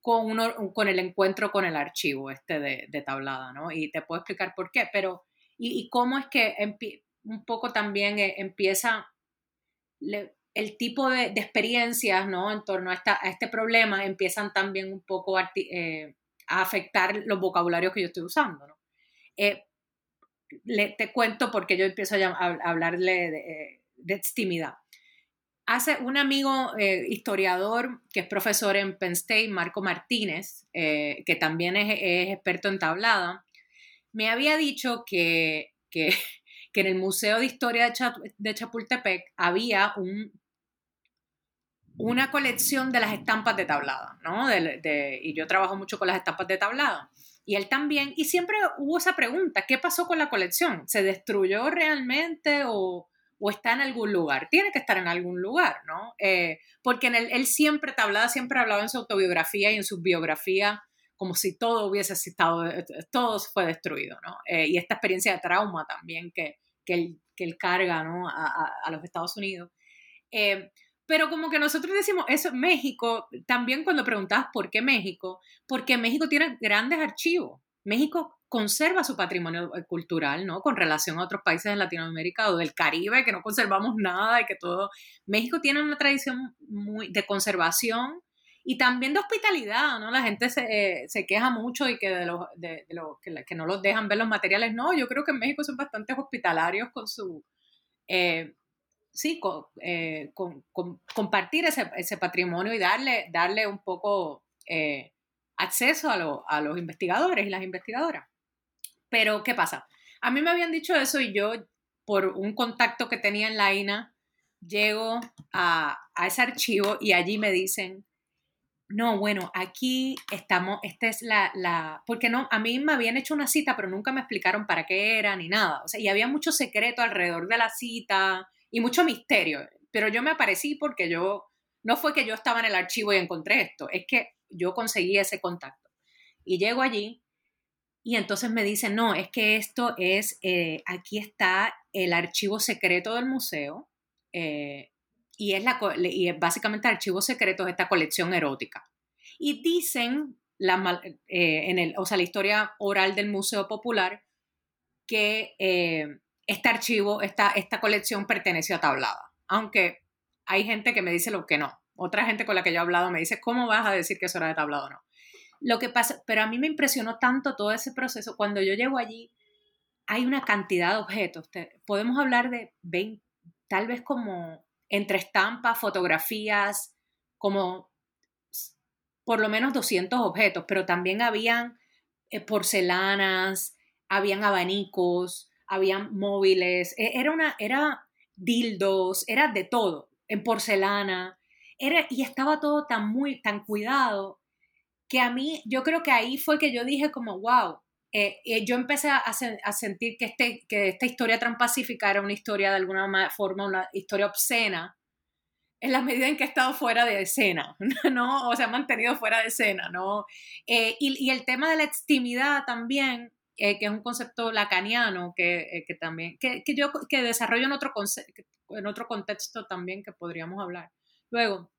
con, uno, con el encuentro con el archivo este de, tablada, ¿no? Y te puedo explicar por qué, pero y, cómo es que un poco también eh, empieza, el tipo de, experiencias, ¿no? En torno a, esta, a, este problema empiezan también un poco a, eh, a, afectar los vocabularios que yo estoy usando, ¿no? Eh, le, te cuento porque yo empiezo a, hablarle de, de extimidad. Hace un amigo eh, historiador que es profesor en Penn State, Marco Martínez, eh, que también es, experto en tablada, me había dicho que, que, en el Museo de Historia de, Chapultepec había un, una colección de las estampas de tablada, ¿no? y yo trabajo mucho con las estampas de tablada. Y él también, y siempre hubo esa pregunta, ¿qué pasó con la colección? ¿Se destruyó realmente o, o está en algún lugar. Tiene que estar en algún lugar, ¿no? Eh, porque en él siempre, Tablada siempre hablaba en su autobiografía y en su biografía como si todo hubiese estado, eh, todo fue destruido, ¿no? Eh, y esta experiencia de trauma también que, que, él, que él carga, ¿no? A, a, los Estados Unidos. pero como que nosotros decimos eso, México, también cuando preguntabas por qué México, porque México tiene grandes archivos. México conserva su patrimonio eh, cultural, ¿no? Con relación a otros países de Latinoamérica o del Caribe, que no conservamos nada y que todo... México tiene una tradición muy de conservación y también de hospitalidad, ¿no? La gente se, eh, queja mucho y que, de los, que, no los dejan ver los materiales. No, yo creo que en México son bastante hospitalarios con su... Eh, sí, con, compartir ese, ese, patrimonio y darle, darle un poco acceso a, a los investigadores y las investigadoras. Pero, ¿qué pasa? A mí me habían dicho eso y yo, por un contacto que tenía en la INA, llego a, ese archivo y allí me dicen, no, bueno, aquí estamos, esta es la, la, porque no, a mí me habían hecho una cita, pero nunca me explicaron para qué era ni nada. O sea, y había mucho secreto alrededor de la cita y mucho misterio. Pero yo me aparecí porque yo, no fue que yo estaba en el archivo y encontré esto, es que yo conseguí ese contacto. Y llego allí y entonces me dicen, no, es que esto es, eh, aquí está el archivo secreto del museo eh, y, es la, y es básicamente el archivo secreto de esta colección erótica. Y dicen, la, eh, en el, o sea, la historia oral del Museo Popular, que este archivo, esta, esta colección perteneció a Tablada, aunque hay gente que me dice lo que no. Otra gente con la que yo he hablado me dice, ¿cómo vas a decir que eso era de Tablada o no? Lo que pasa, pero a mí me impresionó tanto todo ese proceso. Cuando yo llego allí, hay una cantidad de objetos. podemos hablar de 20, tal vez como entre estampas, fotografías, como por lo menos 200 objetos, pero también habían eh, porcelanas, habían abanicos, habían móviles, e, era una, era dildos, era de todo, en porcelana, era, y estaba todo tan muy, tan cuidado que a mí, yo creo que ahí fue que yo dije como, wow, eh, eh, yo empecé a, a, sentir que, este, que esta historia transpacífica era una historia de alguna forma, una historia obscena, en la medida en que he estado fuera de escena, ¿no? O se ha mantenido fuera de escena, ¿no? Eh, y, y, el tema de la extimidad también, que es un concepto lacaniano que, que también, que, que, yo que desarrollo en otro, en otro contexto también que podríamos hablar. Luego,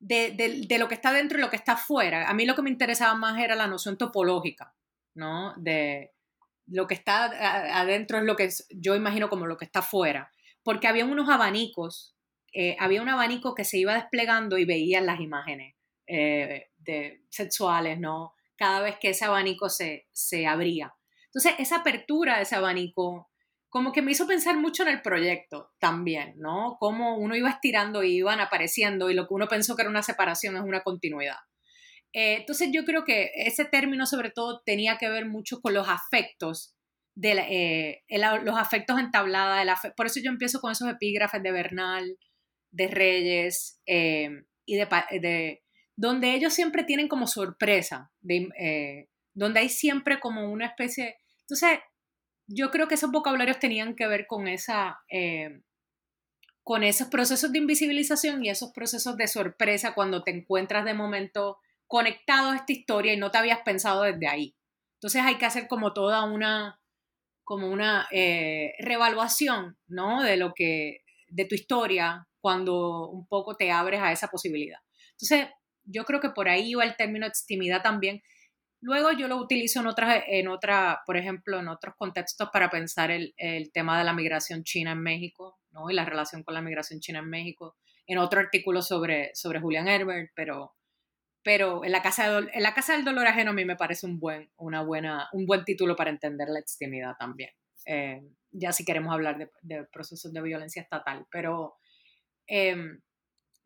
de, lo que está dentro y lo que está fuera. A mí lo que me interesaba más era la noción topológica, ¿no? De lo que está adentro es lo que yo imagino como lo que está fuera. Porque había unos abanicos, eh, había un abanico que se iba desplegando y veían las imágenes eh, de, sexuales, ¿no? Cada vez que ese abanico se, se abría. Entonces, esa apertura de ese abanico como que me hizo pensar mucho en el proyecto también, ¿no? Cómo uno iba estirando y iban apareciendo y lo que uno pensó que era una separación es una continuidad. Eh, entonces yo creo que ese término sobre todo tenía que ver mucho con los afectos, de eh, los afectos entablados, por eso yo empiezo con esos epígrafes de Bernal, de Reyes, eh, y de, donde ellos siempre tienen como sorpresa, donde hay siempre como una especie... Entonces, yo creo que esos vocabularios tenían que ver con esa... Eh, con esos procesos de invisibilización y esos procesos de sorpresa cuando te encuentras de momento conectado a esta historia y no te habías pensado desde ahí. Entonces hay que hacer como toda una, como una eh, revaluación, ¿no? De lo que, de tu historia cuando un poco te abres a esa posibilidad. Entonces yo creo que por ahí va el término extimidad también, Luego yo lo utilizo en otras, en otra, por ejemplo, en otros contextos para pensar el, el, tema de la migración china en México, ¿no? Y la relación con la migración china en México. En otro artículo sobre, sobre Julian Herbert, pero, pero en la, casa de, en la Casa del Dolor Ajeno a mí me parece un buen, una buena, un buen título para entender la extremidad también. Eh, ya si queremos hablar de, de, procesos de violencia estatal, pero... Eh,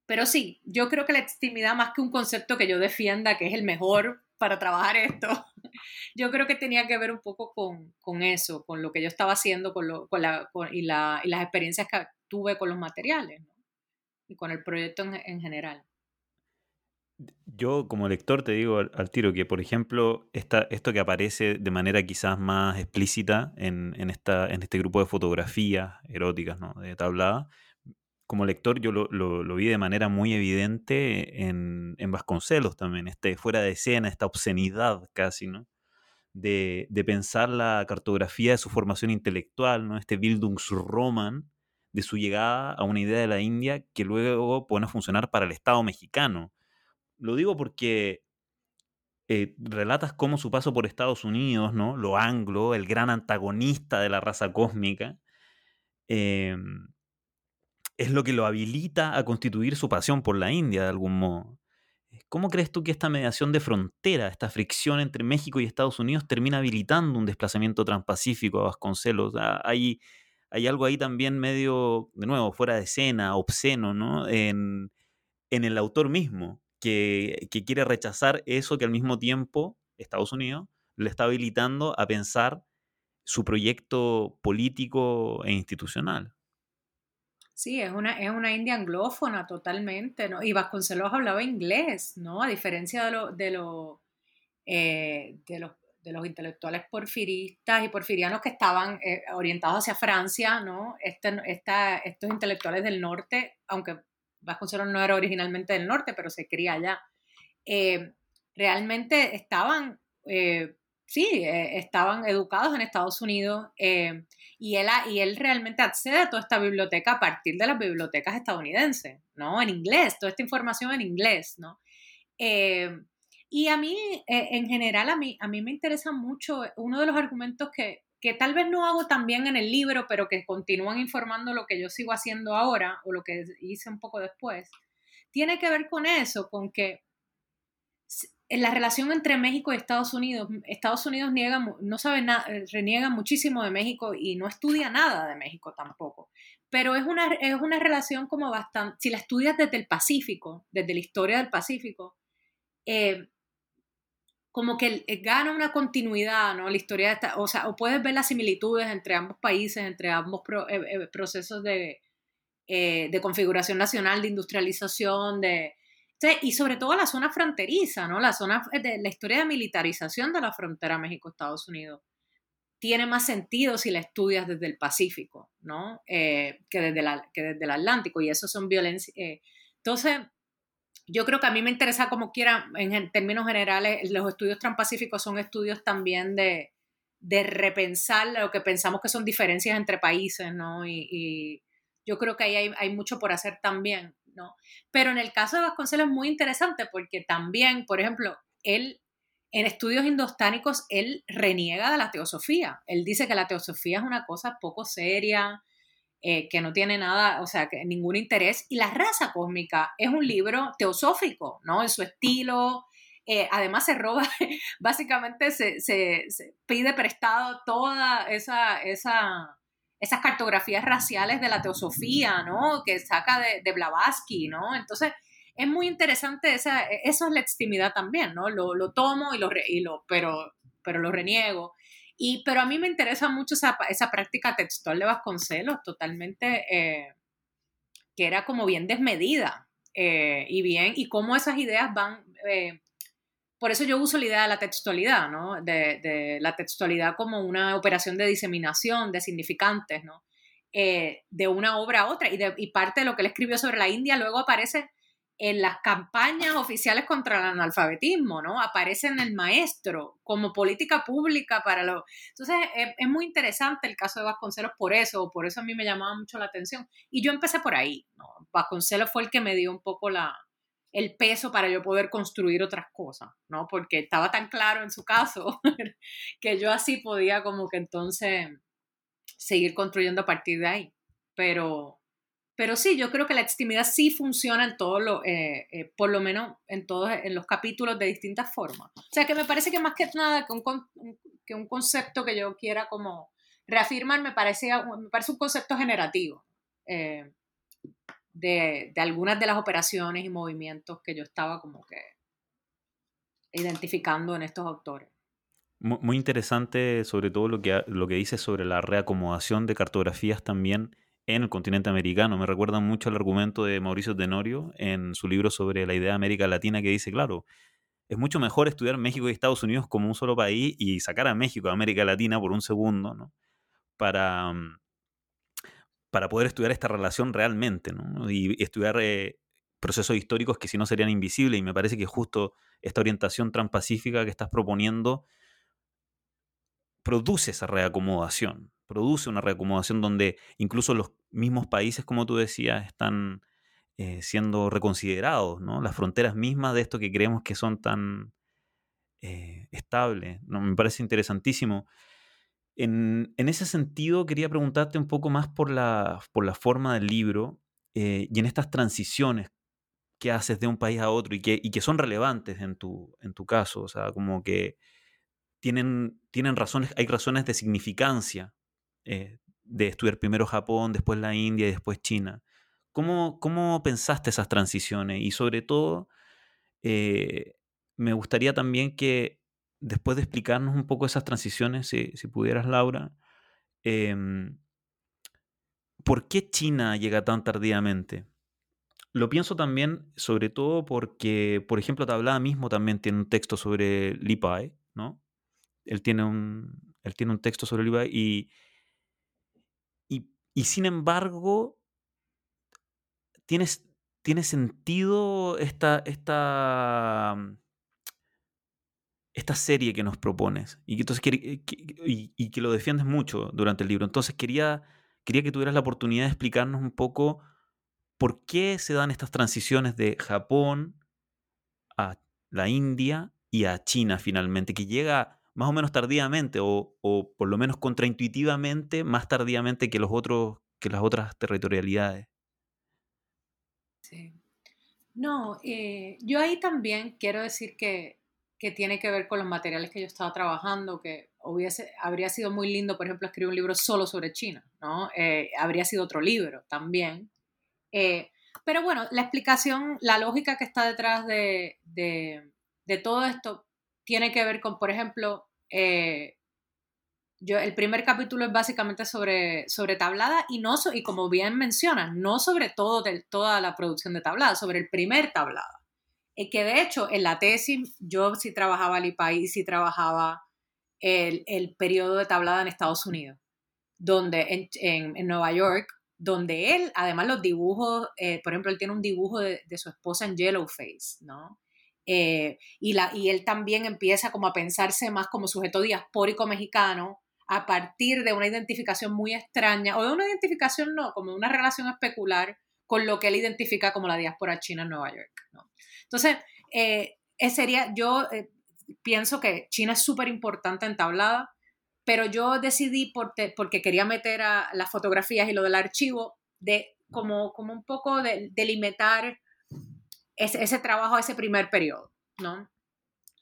pero sí, yo creo que la extremidad, más que un concepto que yo defienda, que es el mejor para trabajar esto, yo creo que tenía que ver un poco con, con eso, con lo que yo estaba haciendo con lo, con la, y, la, y, las experiencias que tuve con los materiales y con el proyecto en, general. Yo como lector te digo al, tiro que, por ejemplo, esta, esto que aparece de manera quizás más explícita en, en, esta, en este grupo de fotografías eróticas, ¿no? de tablada, como lector yo lo, lo, lo, vi de manera muy evidente en, en, Vasconcelos también, este fuera de escena, esta obscenidad casi, ¿no? De, de, pensar la cartografía de su formación intelectual, ¿no? Este Bildungsroman de su llegada a una idea de la India que luego pone a funcionar para el Estado mexicano. Lo digo porque eh, relatas cómo su paso por Estados Unidos, ¿no? Lo anglo, el gran antagonista de la raza cósmica, eh, es lo que lo habilita a constituir su pasión por la India de algún modo. ¿Cómo crees tú que esta mediación de frontera, esta fricción entre México y Estados Unidos termina habilitando un desplazamiento transpacífico a Vasconcelos? Ah, hay, hay algo ahí también medio, de nuevo, fuera de escena, obsceno, ¿no? En, en el autor mismo, que, quiere rechazar eso que al mismo tiempo Estados Unidos le está habilitando a pensar su proyecto político e institucional. Sí, es una, es una india anglófona totalmente, ¿no? Y Vasconcelos hablaba inglés, ¿no? A diferencia de, lo, de, lo, eh, de, los, de los intelectuales porfiristas y porfirianos que estaban eh, orientados hacia Francia, ¿no? Este, estos intelectuales del norte, aunque Vasconcelos no era originalmente del norte, pero se cría allá, eh, realmente estaban sí, eh, estaban educados en Estados Unidos eh, y, él, y él realmente accede a toda esta biblioteca a partir de las bibliotecas estadounidenses, ¿no? En inglés, toda esta información en inglés, ¿no? Eh, y a mí, en general, a mí, a mí me interesa mucho uno de los argumentos que, que tal vez no hago también en el libro, pero que continúan informando lo que yo sigo haciendo ahora o lo que hice un poco después, tiene que ver con eso, con que en la relación entre México y Estados Unidos, Estados Unidos niega, no sabe nada, eh, reniega muchísimo de México y no estudia nada de México tampoco. Pero es una, es una relación como bastante, si la estudias desde el Pacífico, desde la historia del Pacífico, eh, como que eh, gana una continuidad, ¿no? La historia de esta, o sea, o puedes ver las similitudes entre ambos países, entre ambos pro, eh, procesos de, de configuración nacional, de industrialización, de, y sobre todo la zona fronteriza, ¿no? La zona de la historia de militarización de la frontera México-Estados Unidos tiene más sentido si la estudias desde el Pacífico, ¿no? Eh, que, desde la, que desde el Atlántico, y eso son violencia. Eh. Entonces, yo creo que a mí me interesa como quiera, en, términos generales, los estudios transpacíficos son estudios también de, de, repensar lo que pensamos que son diferencias entre países, ¿no? Y, y yo creo que ahí hay, hay mucho por hacer también. ¿no? Pero en el caso de Vasconcelos es muy interesante porque también, por ejemplo, él en estudios indostánicos, él reniega de la teosofía. Él dice que la teosofía es una cosa poco seria, eh, que no tiene nada, o sea, que ningún interés. Y La raza cósmica es un libro teosófico, ¿no? En su estilo. Eh, además se roba, básicamente se, se, pide prestado toda esa, esa, esas cartografías raciales de la teosofía, ¿no? Que saca de, de Blavatsky, ¿no? Entonces, es muy interesante esa, eso es la extimidad también, ¿no? Lo, lo tomo y lo, y lo pero, pero lo reniego. Y, pero a mí me interesa mucho esa, esa práctica textual de Vasconcelos, totalmente, eh, que era como bien desmedida eh, y bien, y cómo esas ideas van eh, por eso yo uso la idea de la textualidad, ¿no? De, la textualidad como una operación de diseminación de significantes, ¿no? Eh, de una obra a otra. Y, y, parte de lo que él escribió sobre la India luego aparece en las campañas oficiales contra el analfabetismo, ¿no? Aparece en el maestro como política pública para lo... Entonces, es, muy interesante el caso de Vasconcelos por eso, por eso a mí me llamaba mucho la atención. Y yo empecé por ahí. Vasconcelos fue el que me dio un poco la, el peso para yo poder construir otras cosas, ¿no? Porque estaba tan claro en su caso que yo así podía como que entonces seguir construyendo a partir de ahí. Pero, pero sí, yo creo que la extimidad sí funciona en todo lo, eh, eh, por lo menos en todos en los capítulos de distintas formas. O sea que me parece que más que nada que un, que un concepto que yo quiera como reafirmar me parece, me parece un concepto generativo. Eh, de, algunas de las operaciones y movimientos que yo estaba como que identificando en estos autores. Muy interesante sobre todo lo que, lo que dice sobre la reacomodación de cartografías también en el continente americano. Me recuerda mucho el argumento de Mauricio Tenorio en su libro sobre la idea de América Latina que dice, claro, es mucho mejor estudiar México y Estados Unidos como un solo país y sacar a México a América Latina por un segundo, ¿no? Para, mm, para poder estudiar esta relación realmente, ¿no? Y estudiar eh, procesos históricos que si no serían invisibles. Y me parece que justo esta orientación transpacífica que estás proponiendo produce esa reacomodación, produce una reacomodación donde incluso los mismos países, como tú decías, están eh, siendo reconsiderados, ¿no? Las fronteras mismas de esto que creemos que son tan eh, estables. Me parece interesantísimo. En, ese sentido, quería preguntarte un poco más por la, por la forma del libro eh, y en estas transiciones que haces de un país a otro y que, y que son relevantes en tu, en tu caso. O sea, como que tienen, tienen razones, hay razones de significancia eh, de estudiar primero Japón, después la India y después China. ¿Cómo, cómo pensaste esas transiciones? Y sobre todo, eh, me gustaría también que después de explicarnos un poco esas transiciones, si, pudieras, Laura, em, ¿por qué China llega tan tardíamente? Lo pienso también, sobre todo porque, por ejemplo, Tablada mismo también tiene un texto sobre Li Pai, ¿no? Él tiene un, él tiene un texto sobre Li Pai y, y, sin embargo, tiene sentido esta, esta esta serie que nos propones y que, entonces, eh, y, que lo defiendes mucho durante el libro. Entonces quería, quería que tuvieras la oportunidad de explicarnos un poco por qué se dan estas transiciones de Japón a la India y a China finalmente, que llega más o menos tardíamente o, o por lo menos contraintuitivamente más tardíamente que, los otros, que las otras territorialidades. Sí. No, eh, yo ahí también quiero decir que que tiene que ver con los materiales que yo estaba trabajando, que hubiese, habría sido muy lindo, por ejemplo, escribir un libro solo sobre China, ¿no? Eh, habría sido otro libro también. Eh, pero bueno, la explicación, la lógica que está detrás de, de, todo esto tiene que ver con, por ejemplo, eh, yo, el primer capítulo es básicamente sobre, sobre tablada y, no y como bien mencionas, no sobre todo toda la producción de tablada, sobre el primer tablada. Eh, que de hecho en la tesis yo sí trabajaba el IPAI y sí trabajaba el, el periodo de tablada en Estados Unidos, donde en, en, Nueva York, donde él, además los dibujos, eh, por ejemplo, él tiene un dibujo de, de su esposa en Yellow Face, ¿no? Eh, y, la, y él también empieza como a pensarse más como sujeto diaspórico mexicano a partir de una identificación muy extraña, o de una identificación no, como una relación especular con lo que él identifica como la diáspora china en Nueva York. ¿no? Entonces, eh, sería, yo eh, pienso que China es súper importante en tablada, pero yo decidí porque quería meter a las fotografías y lo del archivo, de como, como un poco de, delimitar ese, ese, trabajo ese primer periodo, ¿no?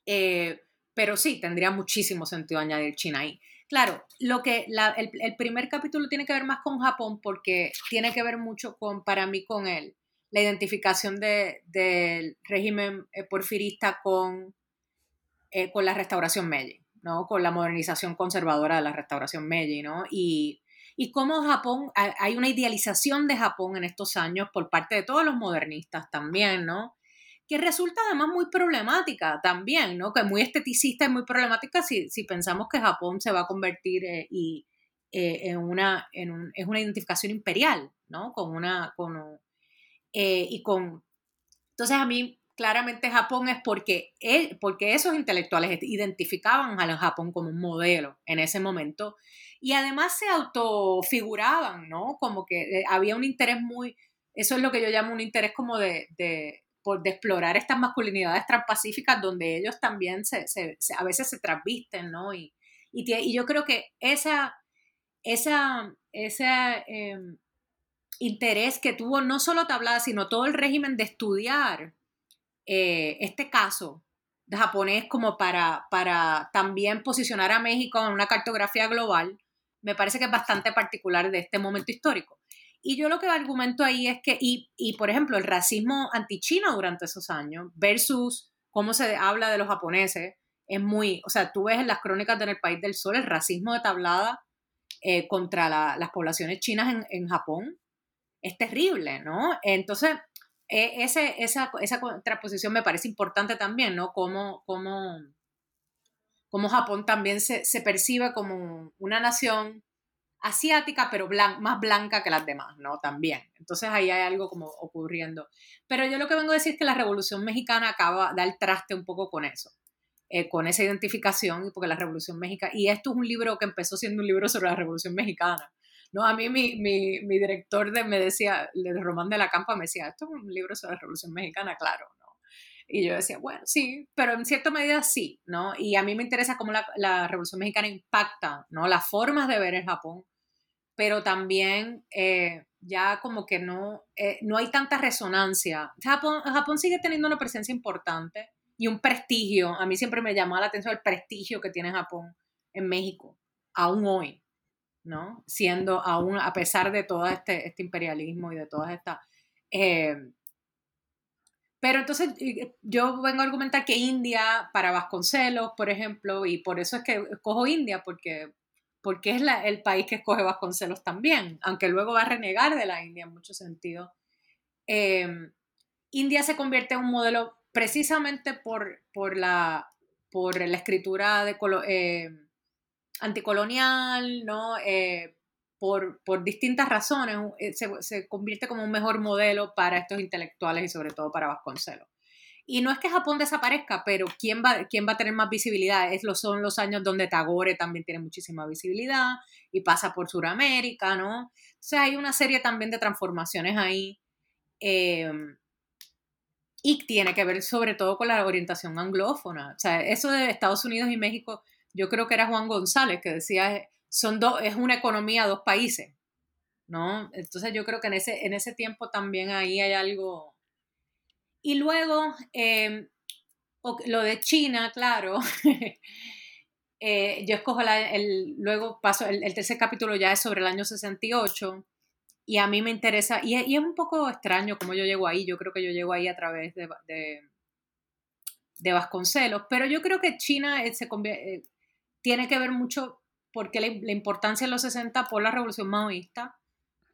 Eh, pero sí, tendría muchísimo sentido añadir China ahí. Claro, lo que el, el, primer capítulo tiene que ver más con Japón porque tiene que ver mucho con, para mí, con él, la identificación del régimen eh, porfirista con, eh, con la restauración Meiji, ¿no? con la modernización conservadora de la restauración Meiji, ¿no? y, y cómo Japón, hay una idealización de Japón en estos años por parte de todos los modernistas también, ¿no? que resulta además muy problemática también, ¿no? Que muy esteticista y muy problemática si, si pensamos que Japón se va a convertir eh, y, en, una, en, un, es una identificación imperial, ¿no? Con una, con, eh, y con... Entonces a mí claramente Japón es porque, él, porque esos intelectuales identificaban a Japón como un modelo en ese momento y además se autofiguraban, ¿no? Como que eh, había un interés muy, eso es lo que yo llamo un interés como de, de por de explorar estas masculinidades transpacíficas donde ellos también se, se, a veces se transvisten, ¿no? Y, y, yo creo que esa, esa, ese em, interés que tuvo no solo Tablada, sino todo el régimen de estudiar eh, este caso de japonés como para, para también posicionar a México en una cartografía global, me parece que es bastante particular de este momento histórico. Y yo lo que argumento ahí es que, y, y por ejemplo, el racismo antichino durante esos años versus cómo se habla de los japoneses, es muy, o sea, tú ves en las crónicas del País del Sol el racismo de tablada eh, contra las poblaciones chinas en, en, Japón, es terrible, ¿no? Entonces, e, ese, esa, esa contraposición me parece importante también, ¿no? Cómo, cómo, cómo Japón también se, se percibe como una nación asiática, pero más blanca que las demás, ¿no? También. Entonces ahí hay algo como ocurriendo. Pero yo lo que vengo a decir es que la Revolución Mexicana acaba de dar traste un poco con eso, eh, con esa identificación, porque la Revolución Mexicana, y esto es un libro que empezó siendo un libro sobre la Revolución Mexicana. No, a mí mi, mi, director de, me decía, el Román de la Campa me decía, esto es un libro sobre la Revolución Mexicana, claro, y yo decía, bueno, sí, pero en cierta medida sí, ¿no? Y a mí me interesa cómo la, la Revolución Mexicana impacta, ¿no? Las formas de ver el Japón, pero también eh, ya como que no, eh, no hay tanta resonancia. Japón, Japón sigue teniendo una presencia importante y un prestigio. A mí siempre me llamó la atención el prestigio que tiene Japón en México, aún hoy, ¿no? Siendo aún, a pesar de todo este, este imperialismo y de todas estas... Eh, pero entonces yo vengo a argumentar que India, para Vasconcelos, por ejemplo, y por eso es que escojo India, porque, porque es el país que escoge Vasconcelos también, aunque luego va a renegar de la India en muchos sentidos. Em, India se convierte en un modelo precisamente por, por, la, por la escritura de, eh, anticolonial, ¿no? Eh, por, por distintas razones, eh, se, se, convierte como un mejor modelo para estos intelectuales y sobre todo para Vasconcelos. Y no es que Japón desaparezca, pero ¿quién va, quién va a tener más visibilidad? Es, son los años donde Tagore también tiene muchísima visibilidad y pasa por Sudamérica, ¿no? O sea, hay una serie también de transformaciones ahí. Em, y tiene que ver sobre todo con la orientación anglófona. O sea, eso de Estados Unidos y México, yo creo que era Juan González que decía son dos, es una economía dos países, ¿no? Entonces yo creo que en ese, en ese tiempo también ahí hay algo. Y luego, em, lo de China, claro. Eh, yo escojo el, luego paso, el, tercer capítulo ya es sobre el año 68 y a mí me interesa, y, es un poco extraño cómo yo llego ahí, yo creo que yo llego ahí a través de, de, de Vasconcelos, pero yo creo que China eh, se eh, tiene que ver mucho porque la, importancia en los 60 por la revolución maoísta,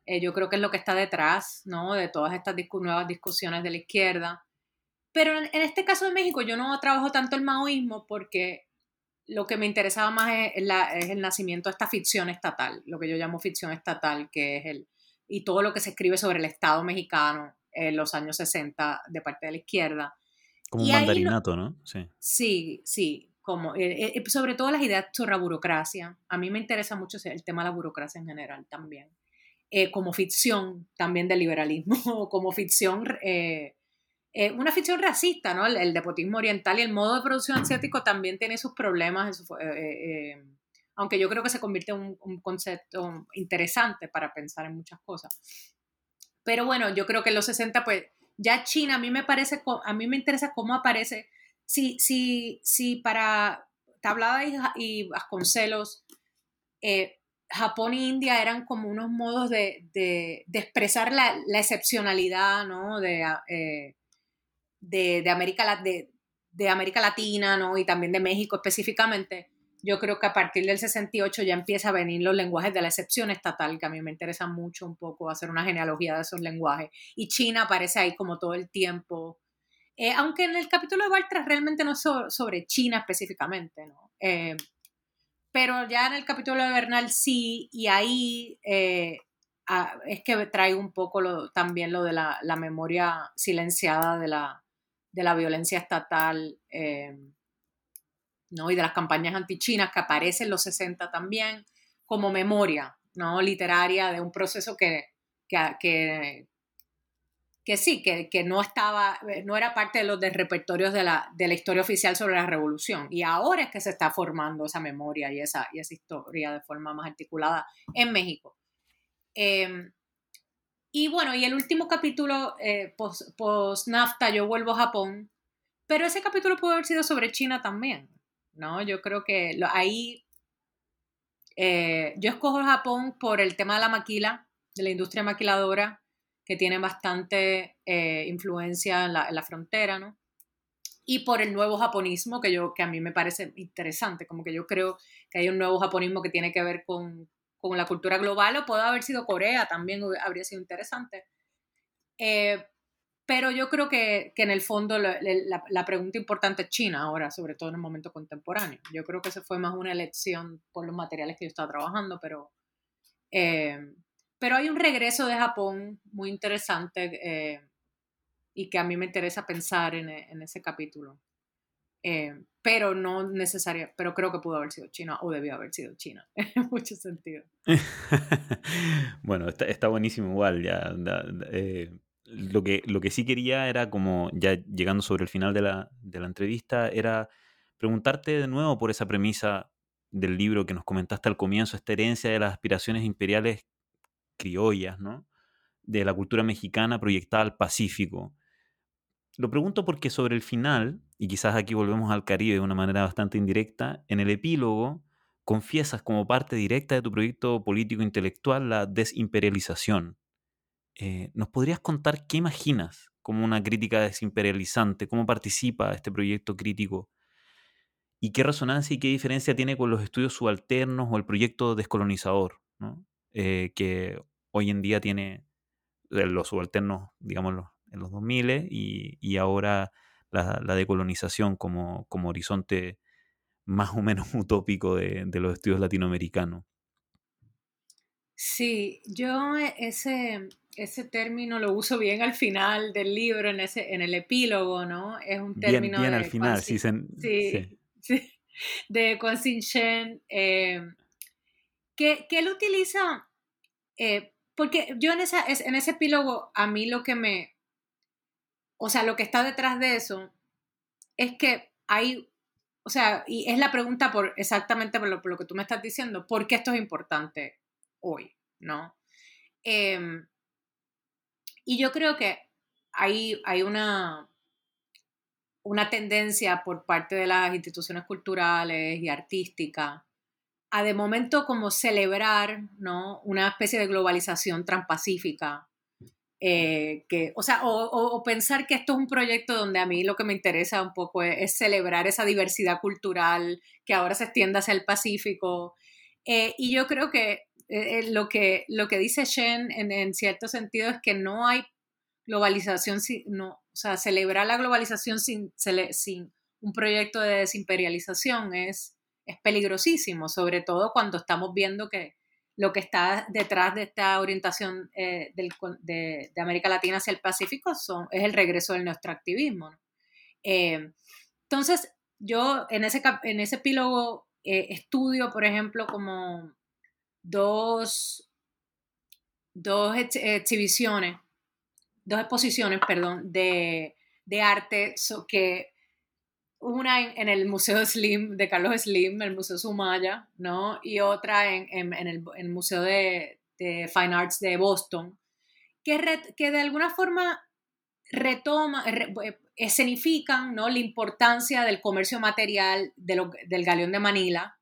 eh, yo creo que es lo que está detrás, ¿no? De todas estas nuevas discusiones de la izquierda. Pero en, este caso de México yo no trabajo tanto el maoísmo porque lo que me interesaba más es, el nacimiento de esta ficción estatal, lo que yo llamo ficción estatal, que es el, y todo lo que se escribe sobre el Estado mexicano en los años 60 de parte de la izquierda. Como un mandarinato, ¿no? Sí. Sí, sí como, eh, eh, sobre todo las ideas sobre la burocracia. A mí me interesa mucho el tema de la burocracia en general también. Eh, como ficción también del liberalismo, como ficción, una ficción racista, ¿no? El, depotismo oriental y el modo de producción asiático también tiene sus problemas, aunque yo creo que se convierte en un, un, concepto interesante para pensar en muchas cosas. Pero bueno, yo creo que en los 60, pues ya China, a mí me parece, a mí me interesa cómo aparece si, si, si para Tablada y, Vasconcelos, eh, Japón e India eran como unos modos de, de, expresar la, excepcionalidad ¿no? de, eh, de, de, América, de, de América Latina ¿no? y también de México específicamente. Yo creo que a partir del 68 ya empieza a venir los lenguajes de la excepción estatal, que a mí me interesa mucho un poco hacer una genealogía de esos lenguajes. Y China aparece ahí como todo el tiempo eh, aunque en el capítulo de Bartra realmente no es sobre China específicamente, ¿no? Eh, pero ya en el capítulo de Bernal sí, y ahí eh, es que traigo un poco también lo de la, memoria silenciada de la, de la violencia estatal ¿no? y de las campañas antichinas que aparecen en los 60 también como memoria ¿no? literaria de un proceso que, que que sí, que, que, no estaba, eh, no era parte de los repertorios de la, de la historia oficial sobre la revolución. Y ahora es que se está formando esa memoria y esa, y esa historia de forma más articulada en México. Em, y bueno, y el último capítulo, eh, post-NAFTA, yo vuelvo a Japón, pero ese capítulo pudo haber sido sobre China también, ¿no? Yo creo que ahí, eh, yo escojo Japón por el tema de la maquila, de la industria maquiladora, que tiene bastante eh, influencia en la, frontera, ¿no? Y por el nuevo japonismo, que, yo, que a mí me parece interesante, como que yo creo que hay un nuevo japonismo que tiene que ver con, con la cultura global, o puede haber sido Corea, también habría sido interesante. Eh, pero yo creo que, que en el fondo la, la, pregunta importante es China ahora, sobre todo en el momento contemporáneo. Yo creo que esa fue más una elección por los materiales que yo estaba trabajando, pero eh, pero hay un regreso de Japón muy interesante eh, y que a mí me interesa pensar en, en ese capítulo. Eh, pero no necesaria, pero creo que pudo haber sido China o debió haber sido China, en muchos sentidos. bueno, está, está, buenísimo igual, ya. Eh, lo, que, lo que sí quería era como, ya llegando sobre el final de la, de la entrevista, era preguntarte de nuevo por esa premisa del libro que nos comentaste al comienzo, esta herencia de las aspiraciones imperiales criollas, ¿no? De la cultura mexicana proyectada al Pacífico. Lo pregunto porque sobre el final, y quizás aquí volvemos al Caribe de una manera bastante indirecta, en el epílogo confiesas como parte directa de tu proyecto político intelectual la desimperialización. Eh, ¿Nos podrías contar qué imaginas como una crítica desimperializante? ¿Cómo participa este proyecto crítico? ¿Y qué resonancia y qué diferencia tiene con los estudios subalternos o el proyecto descolonizador? ¿no? Eh, que hoy en día tiene eh, los subalternos, digamos, en los 2000 y, y ahora la, la, decolonización como, como horizonte más o menos utópico de, de, los estudios latinoamericanos. Sí, yo ese, ese término lo uso bien al final del libro, en, ese, en el epílogo, ¿no? Es un término... Bien, bien al final, sí, sí, sí, sí. De Consin Shen. Eh, que, que él utiliza, eh, porque yo en, esa, en ese epílogo, a mí lo que me, o sea, lo que está detrás de eso es que hay, o sea, y es la pregunta por exactamente por lo, que tú me estás diciendo, ¿por qué esto es importante hoy? ¿No? Em, y yo creo que hay, hay una, una tendencia por parte de las instituciones culturales y artísticas a de momento como celebrar, ¿no? Una especie de globalización transpacífica. Eh, que, o sea, o, pensar que esto es un proyecto donde a mí lo que me interesa un poco es, celebrar esa diversidad cultural que ahora se extiende hacia el Pacífico. Eh, y yo creo que, eh, lo que lo que dice Shen en, en, cierto sentido es que no hay globalización, no, o sea, celebrar la globalización sin, sin un proyecto de desimperialización es es peligrosísimo, sobre todo cuando estamos viendo que lo que está detrás de esta orientación eh, de, América Latina hacia el Pacífico son, es el regreso del nuestro activismo. Eh, entonces, yo en ese, en ese epílogo eh, estudio, por ejemplo, como dos, dos exhibiciones, dos exposiciones, perdón, de, de arte que una en, el Museo Slim, de Carlos Slim, el Museo Sumaya, ¿no? Y otra en, en, el, Museo de, de, Fine Arts de Boston, que, que de alguna forma retoma, eh, escenifican ¿no? la importancia del comercio material de del galeón de Manila.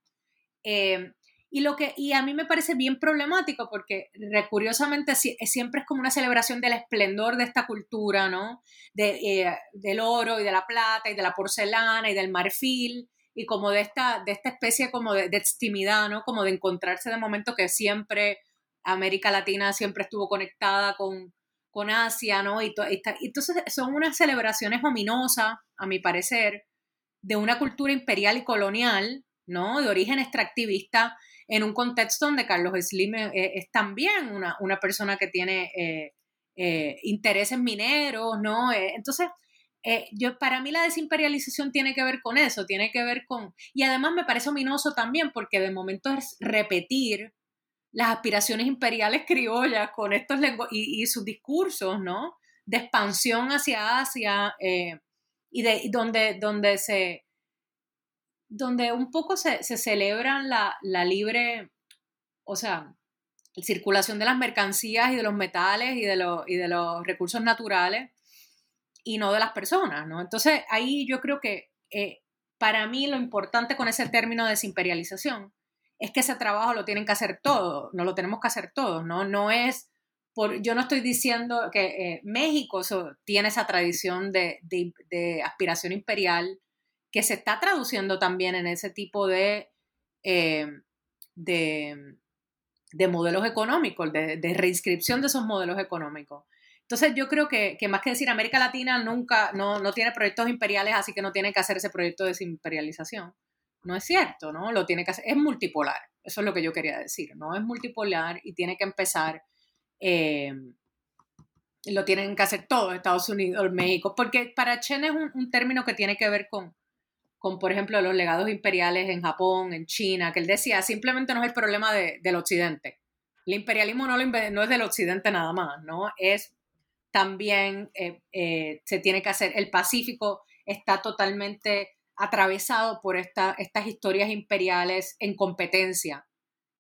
Eh, y, lo que, y a mí me parece bien problemático porque curiosamente siempre es como una celebración del esplendor de esta cultura, ¿no? De, eh, del oro y de la plata y de la porcelana y del marfil y como de esta, de esta especie como de, de extimidad, ¿no? Como de encontrarse de momento que siempre América Latina siempre estuvo conectada con, con Asia, ¿no? Y, entonces son unas celebraciones ominosas, a mi parecer, de una cultura imperial y colonial, ¿no? De origen extractivista en un contexto donde Carlos Slim eh, eh, es, también una, una, persona que tiene eh, intereses mineros, ¿no? entonces, yo, para mí la desimperialización tiene que ver con eso, tiene que ver con... Y además me parece ominoso también porque de momento es repetir las aspiraciones imperiales criollas con estos lenguajes y, sus discursos, ¿no? de expansión hacia Asia y de donde, donde se donde un poco se, se celebran la, la, libre, o sea, circulación de las mercancías y de los metales y de, los, y de los recursos naturales y no de las personas, ¿no? Entonces ahí yo creo que eh, para mí lo importante con ese término de desimperialización es que ese trabajo lo tienen que hacer todos, no lo tenemos que hacer todos, ¿no? No es por, yo no estoy diciendo que eh, México tiene esa tradición de, aspiración imperial que se está traduciendo también en ese tipo de, eh, de, modelos económicos, de, reinscripción de esos modelos económicos. Entonces yo creo que, más que decir América Latina nunca, no, no, tiene proyectos imperiales, así que no tiene que hacer ese proyecto de desimperialización. No es cierto, ¿no? Lo tiene que hacer, es multipolar, eso es lo que yo quería decir, ¿no? Es multipolar y tiene que empezar, eh, lo tienen que hacer todos, Estados Unidos, México, porque para Chen es un, término que tiene que ver con, con, por ejemplo, los legados imperiales en Japón, en China, que él decía, simplemente no es el problema del occidente. El imperialismo no, lo, no es del occidente nada más, ¿no? Es también eh, eh, se tiene que hacer. El Pacífico está totalmente atravesado por estas historias imperiales en competencia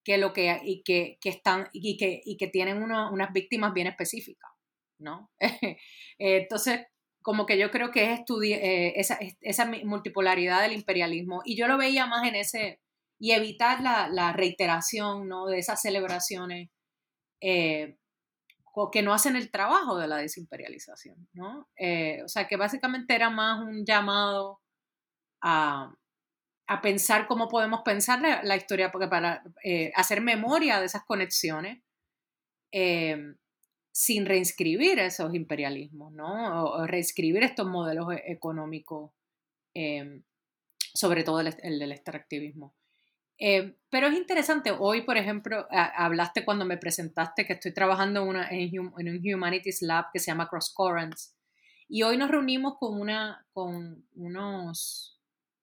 que lo que, y que, están y que, y que tienen unas víctimas bien específicas, ¿no? Entonces, como que yo creo que es eh, esa, esa, multipolaridad del imperialismo y yo lo veía más en ese, y evitar la, la reiteración, ¿no? De esas celebraciones que no hacen el trabajo de la desimperialización, ¿no? Eh, o sea, que básicamente era más un llamado a, pensar cómo podemos pensar la, historia, porque para eh, hacer memoria de esas conexiones eh, sin reinscribir esos imperialismos, ¿no? O, reescribir estos modelos e, económicos, sobre todo el, el del extractivismo. Eh, pero es interesante, hoy por ejemplo, hablaste cuando me presentaste que estoy trabajando en, un Humanities Lab que se llama Cross Currents y hoy nos reunimos con, una, con unos,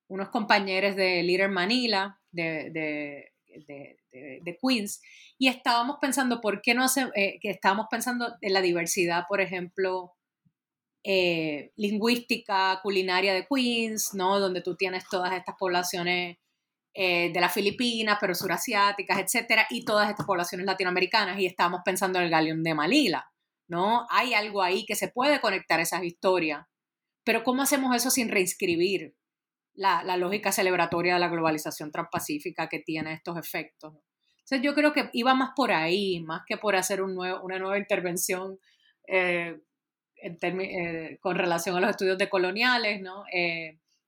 unos compañeros de Leader Manila, de, de, de, Queens, y estábamos pensando, ¿por qué no hace, eh, que estábamos pensando en la diversidad, por ejemplo, eh, lingüística, culinaria de Queens, ¿no? Donde tú tienes todas estas poblaciones eh, de las Filipinas, pero surasiáticas, etcétera, y todas estas poblaciones latinoamericanas, y estábamos pensando en el galeón de Malila, ¿no? Hay algo ahí que se puede conectar esas historias, pero ¿cómo hacemos eso sin reinscribir la, lógica celebratoria de la globalización transpacífica que tiene estos efectos? Entonces yo creo que iba más por ahí, más que por hacer un nuevo, una nueva intervención eh, eh, con relación a los estudios decoloniales, ¿no?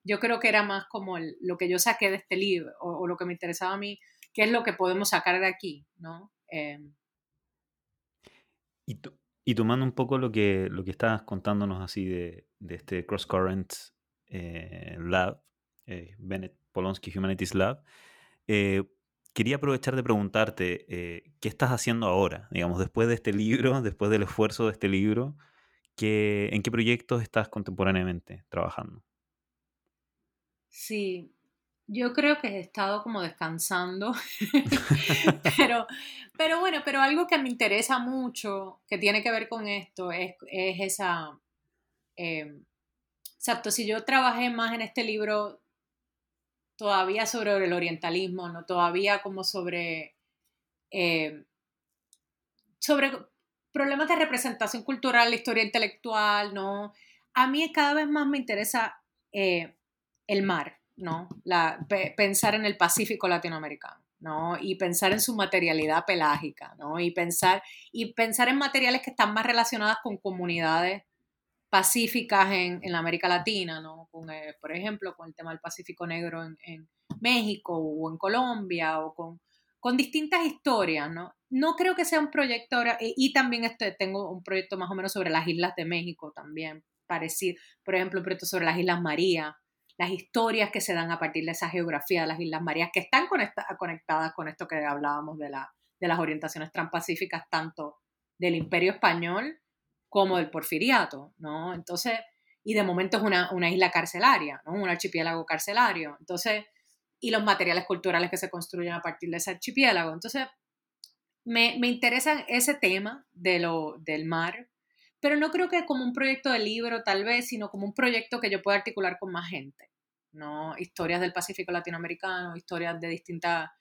yo creo que era más como lo que yo saqué de este libro o, lo que me interesaba a mí, qué es lo que podemos sacar de aquí, ¿no? Y, tomando un poco lo que, lo que estabas contándonos así de, de este Cross Current eh, Lab, eh, Bennett Polonsky Humanities Lab, eh, quería aprovechar de preguntarte, ¿qué estás haciendo ahora? Digamos, después de este libro, después del esfuerzo de este libro, ¿qué, ¿en qué proyectos estás contemporáneamente trabajando? Sí, yo creo que he estado como descansando, pero, pero bueno, pero algo que me interesa mucho, que tiene que ver con esto, es, esa... Eh, exacto, si yo trabajé más en este libro todavía sobre el orientalismo, ¿no? Todavía como sobre... Eh, sobre problemas de representación cultural, la historia intelectual, ¿no? A mí cada vez más me interesa eh, el mar, ¿no? La, pensar en el Pacífico latinoamericano, ¿no? Y pensar en su materialidad pelágica, ¿no? Y pensar, y pensar en materiales que están más relacionadas con comunidades pacíficas en, en la América Latina, ¿no? Con, eh, por ejemplo, con el tema del Pacífico Negro en, en México o en Colombia o con, con distintas historias, ¿no? No creo que sea un proyecto ahora, y también este, tengo un proyecto más o menos sobre las islas de México también, parecido, por ejemplo, un proyecto sobre las Islas María, las historias que se dan a partir de esa geografía de las Islas Marías, que están conectadas con esto que hablábamos de, la, de las orientaciones transpacíficas, tanto del Imperio Español como del Porfiriato, ¿no? Entonces, y de momento es una, una isla carcelaria, ¿no? Un archipiélago carcelario. Entonces, y los materiales culturales que se construyen a partir de ese archipiélago. Entonces, me, me interesa ese tema de lo, del mar, pero no creo que como un proyecto de libro tal vez, sino como un proyecto que yo pueda articular con más gente, ¿no? Historias del Pacífico latinoamericano, historias de distintas...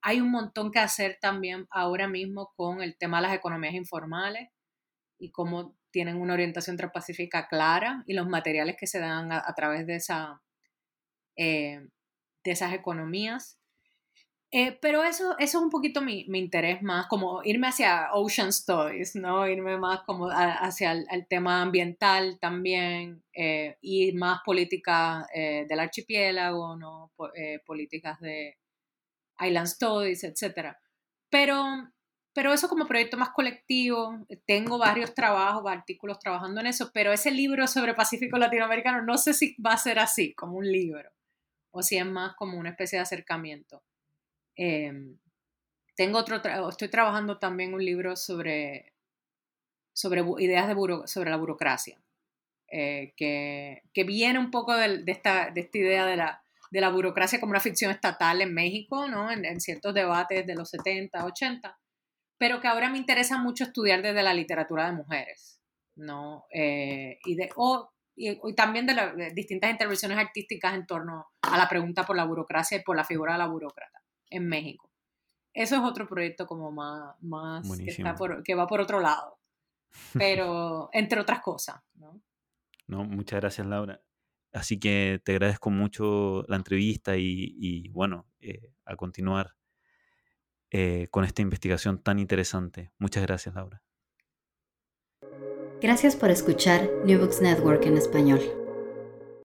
Hay un montón que hacer también ahora mismo con el tema de las economías informales y cómo tienen una orientación transpacífica clara y los materiales que se dan a, través de, esa, eh, de esas economías. Eh, pero eso, eso es un poquito mi, mi, interés más, como irme hacia Ocean Stories, ¿no? Irme más como hacia el, tema ambiental también eh, y más política eh, del archipiélago, ¿no? políticas de Island Stories, etc. Pero, pero eso como proyecto más colectivo, tengo varios trabajos, artículos trabajando en eso, pero ese libro sobre Pacífico Latinoamericano no sé si va a ser así, como un libro, o si es más como una especie de acercamiento. Em, tengo otro, estoy trabajando también un libro sobre, sobre ideas de sobre la burocracia, eh, que, que, viene un poco de, esta, de esta idea de la, de la burocracia como una ficción estatal en México, ¿no? En, en, ciertos debates de los 70, 80, pero que ahora me interesa mucho estudiar desde la literatura de mujeres, ¿no? Eh, y, de, o, y, también de, distintas intervenciones artísticas en torno a la pregunta por la burocracia y por la figura de la burócrata en México. Eso es otro proyecto como más, más que, va por otro lado, pero entre otras cosas. ¿no? no, muchas gracias Laura. Así que te agradezco mucho la entrevista y, bueno, eh, a continuar eh, con esta investigación tan interesante. Muchas gracias Laura. Gracias por escuchar New Books Network en español.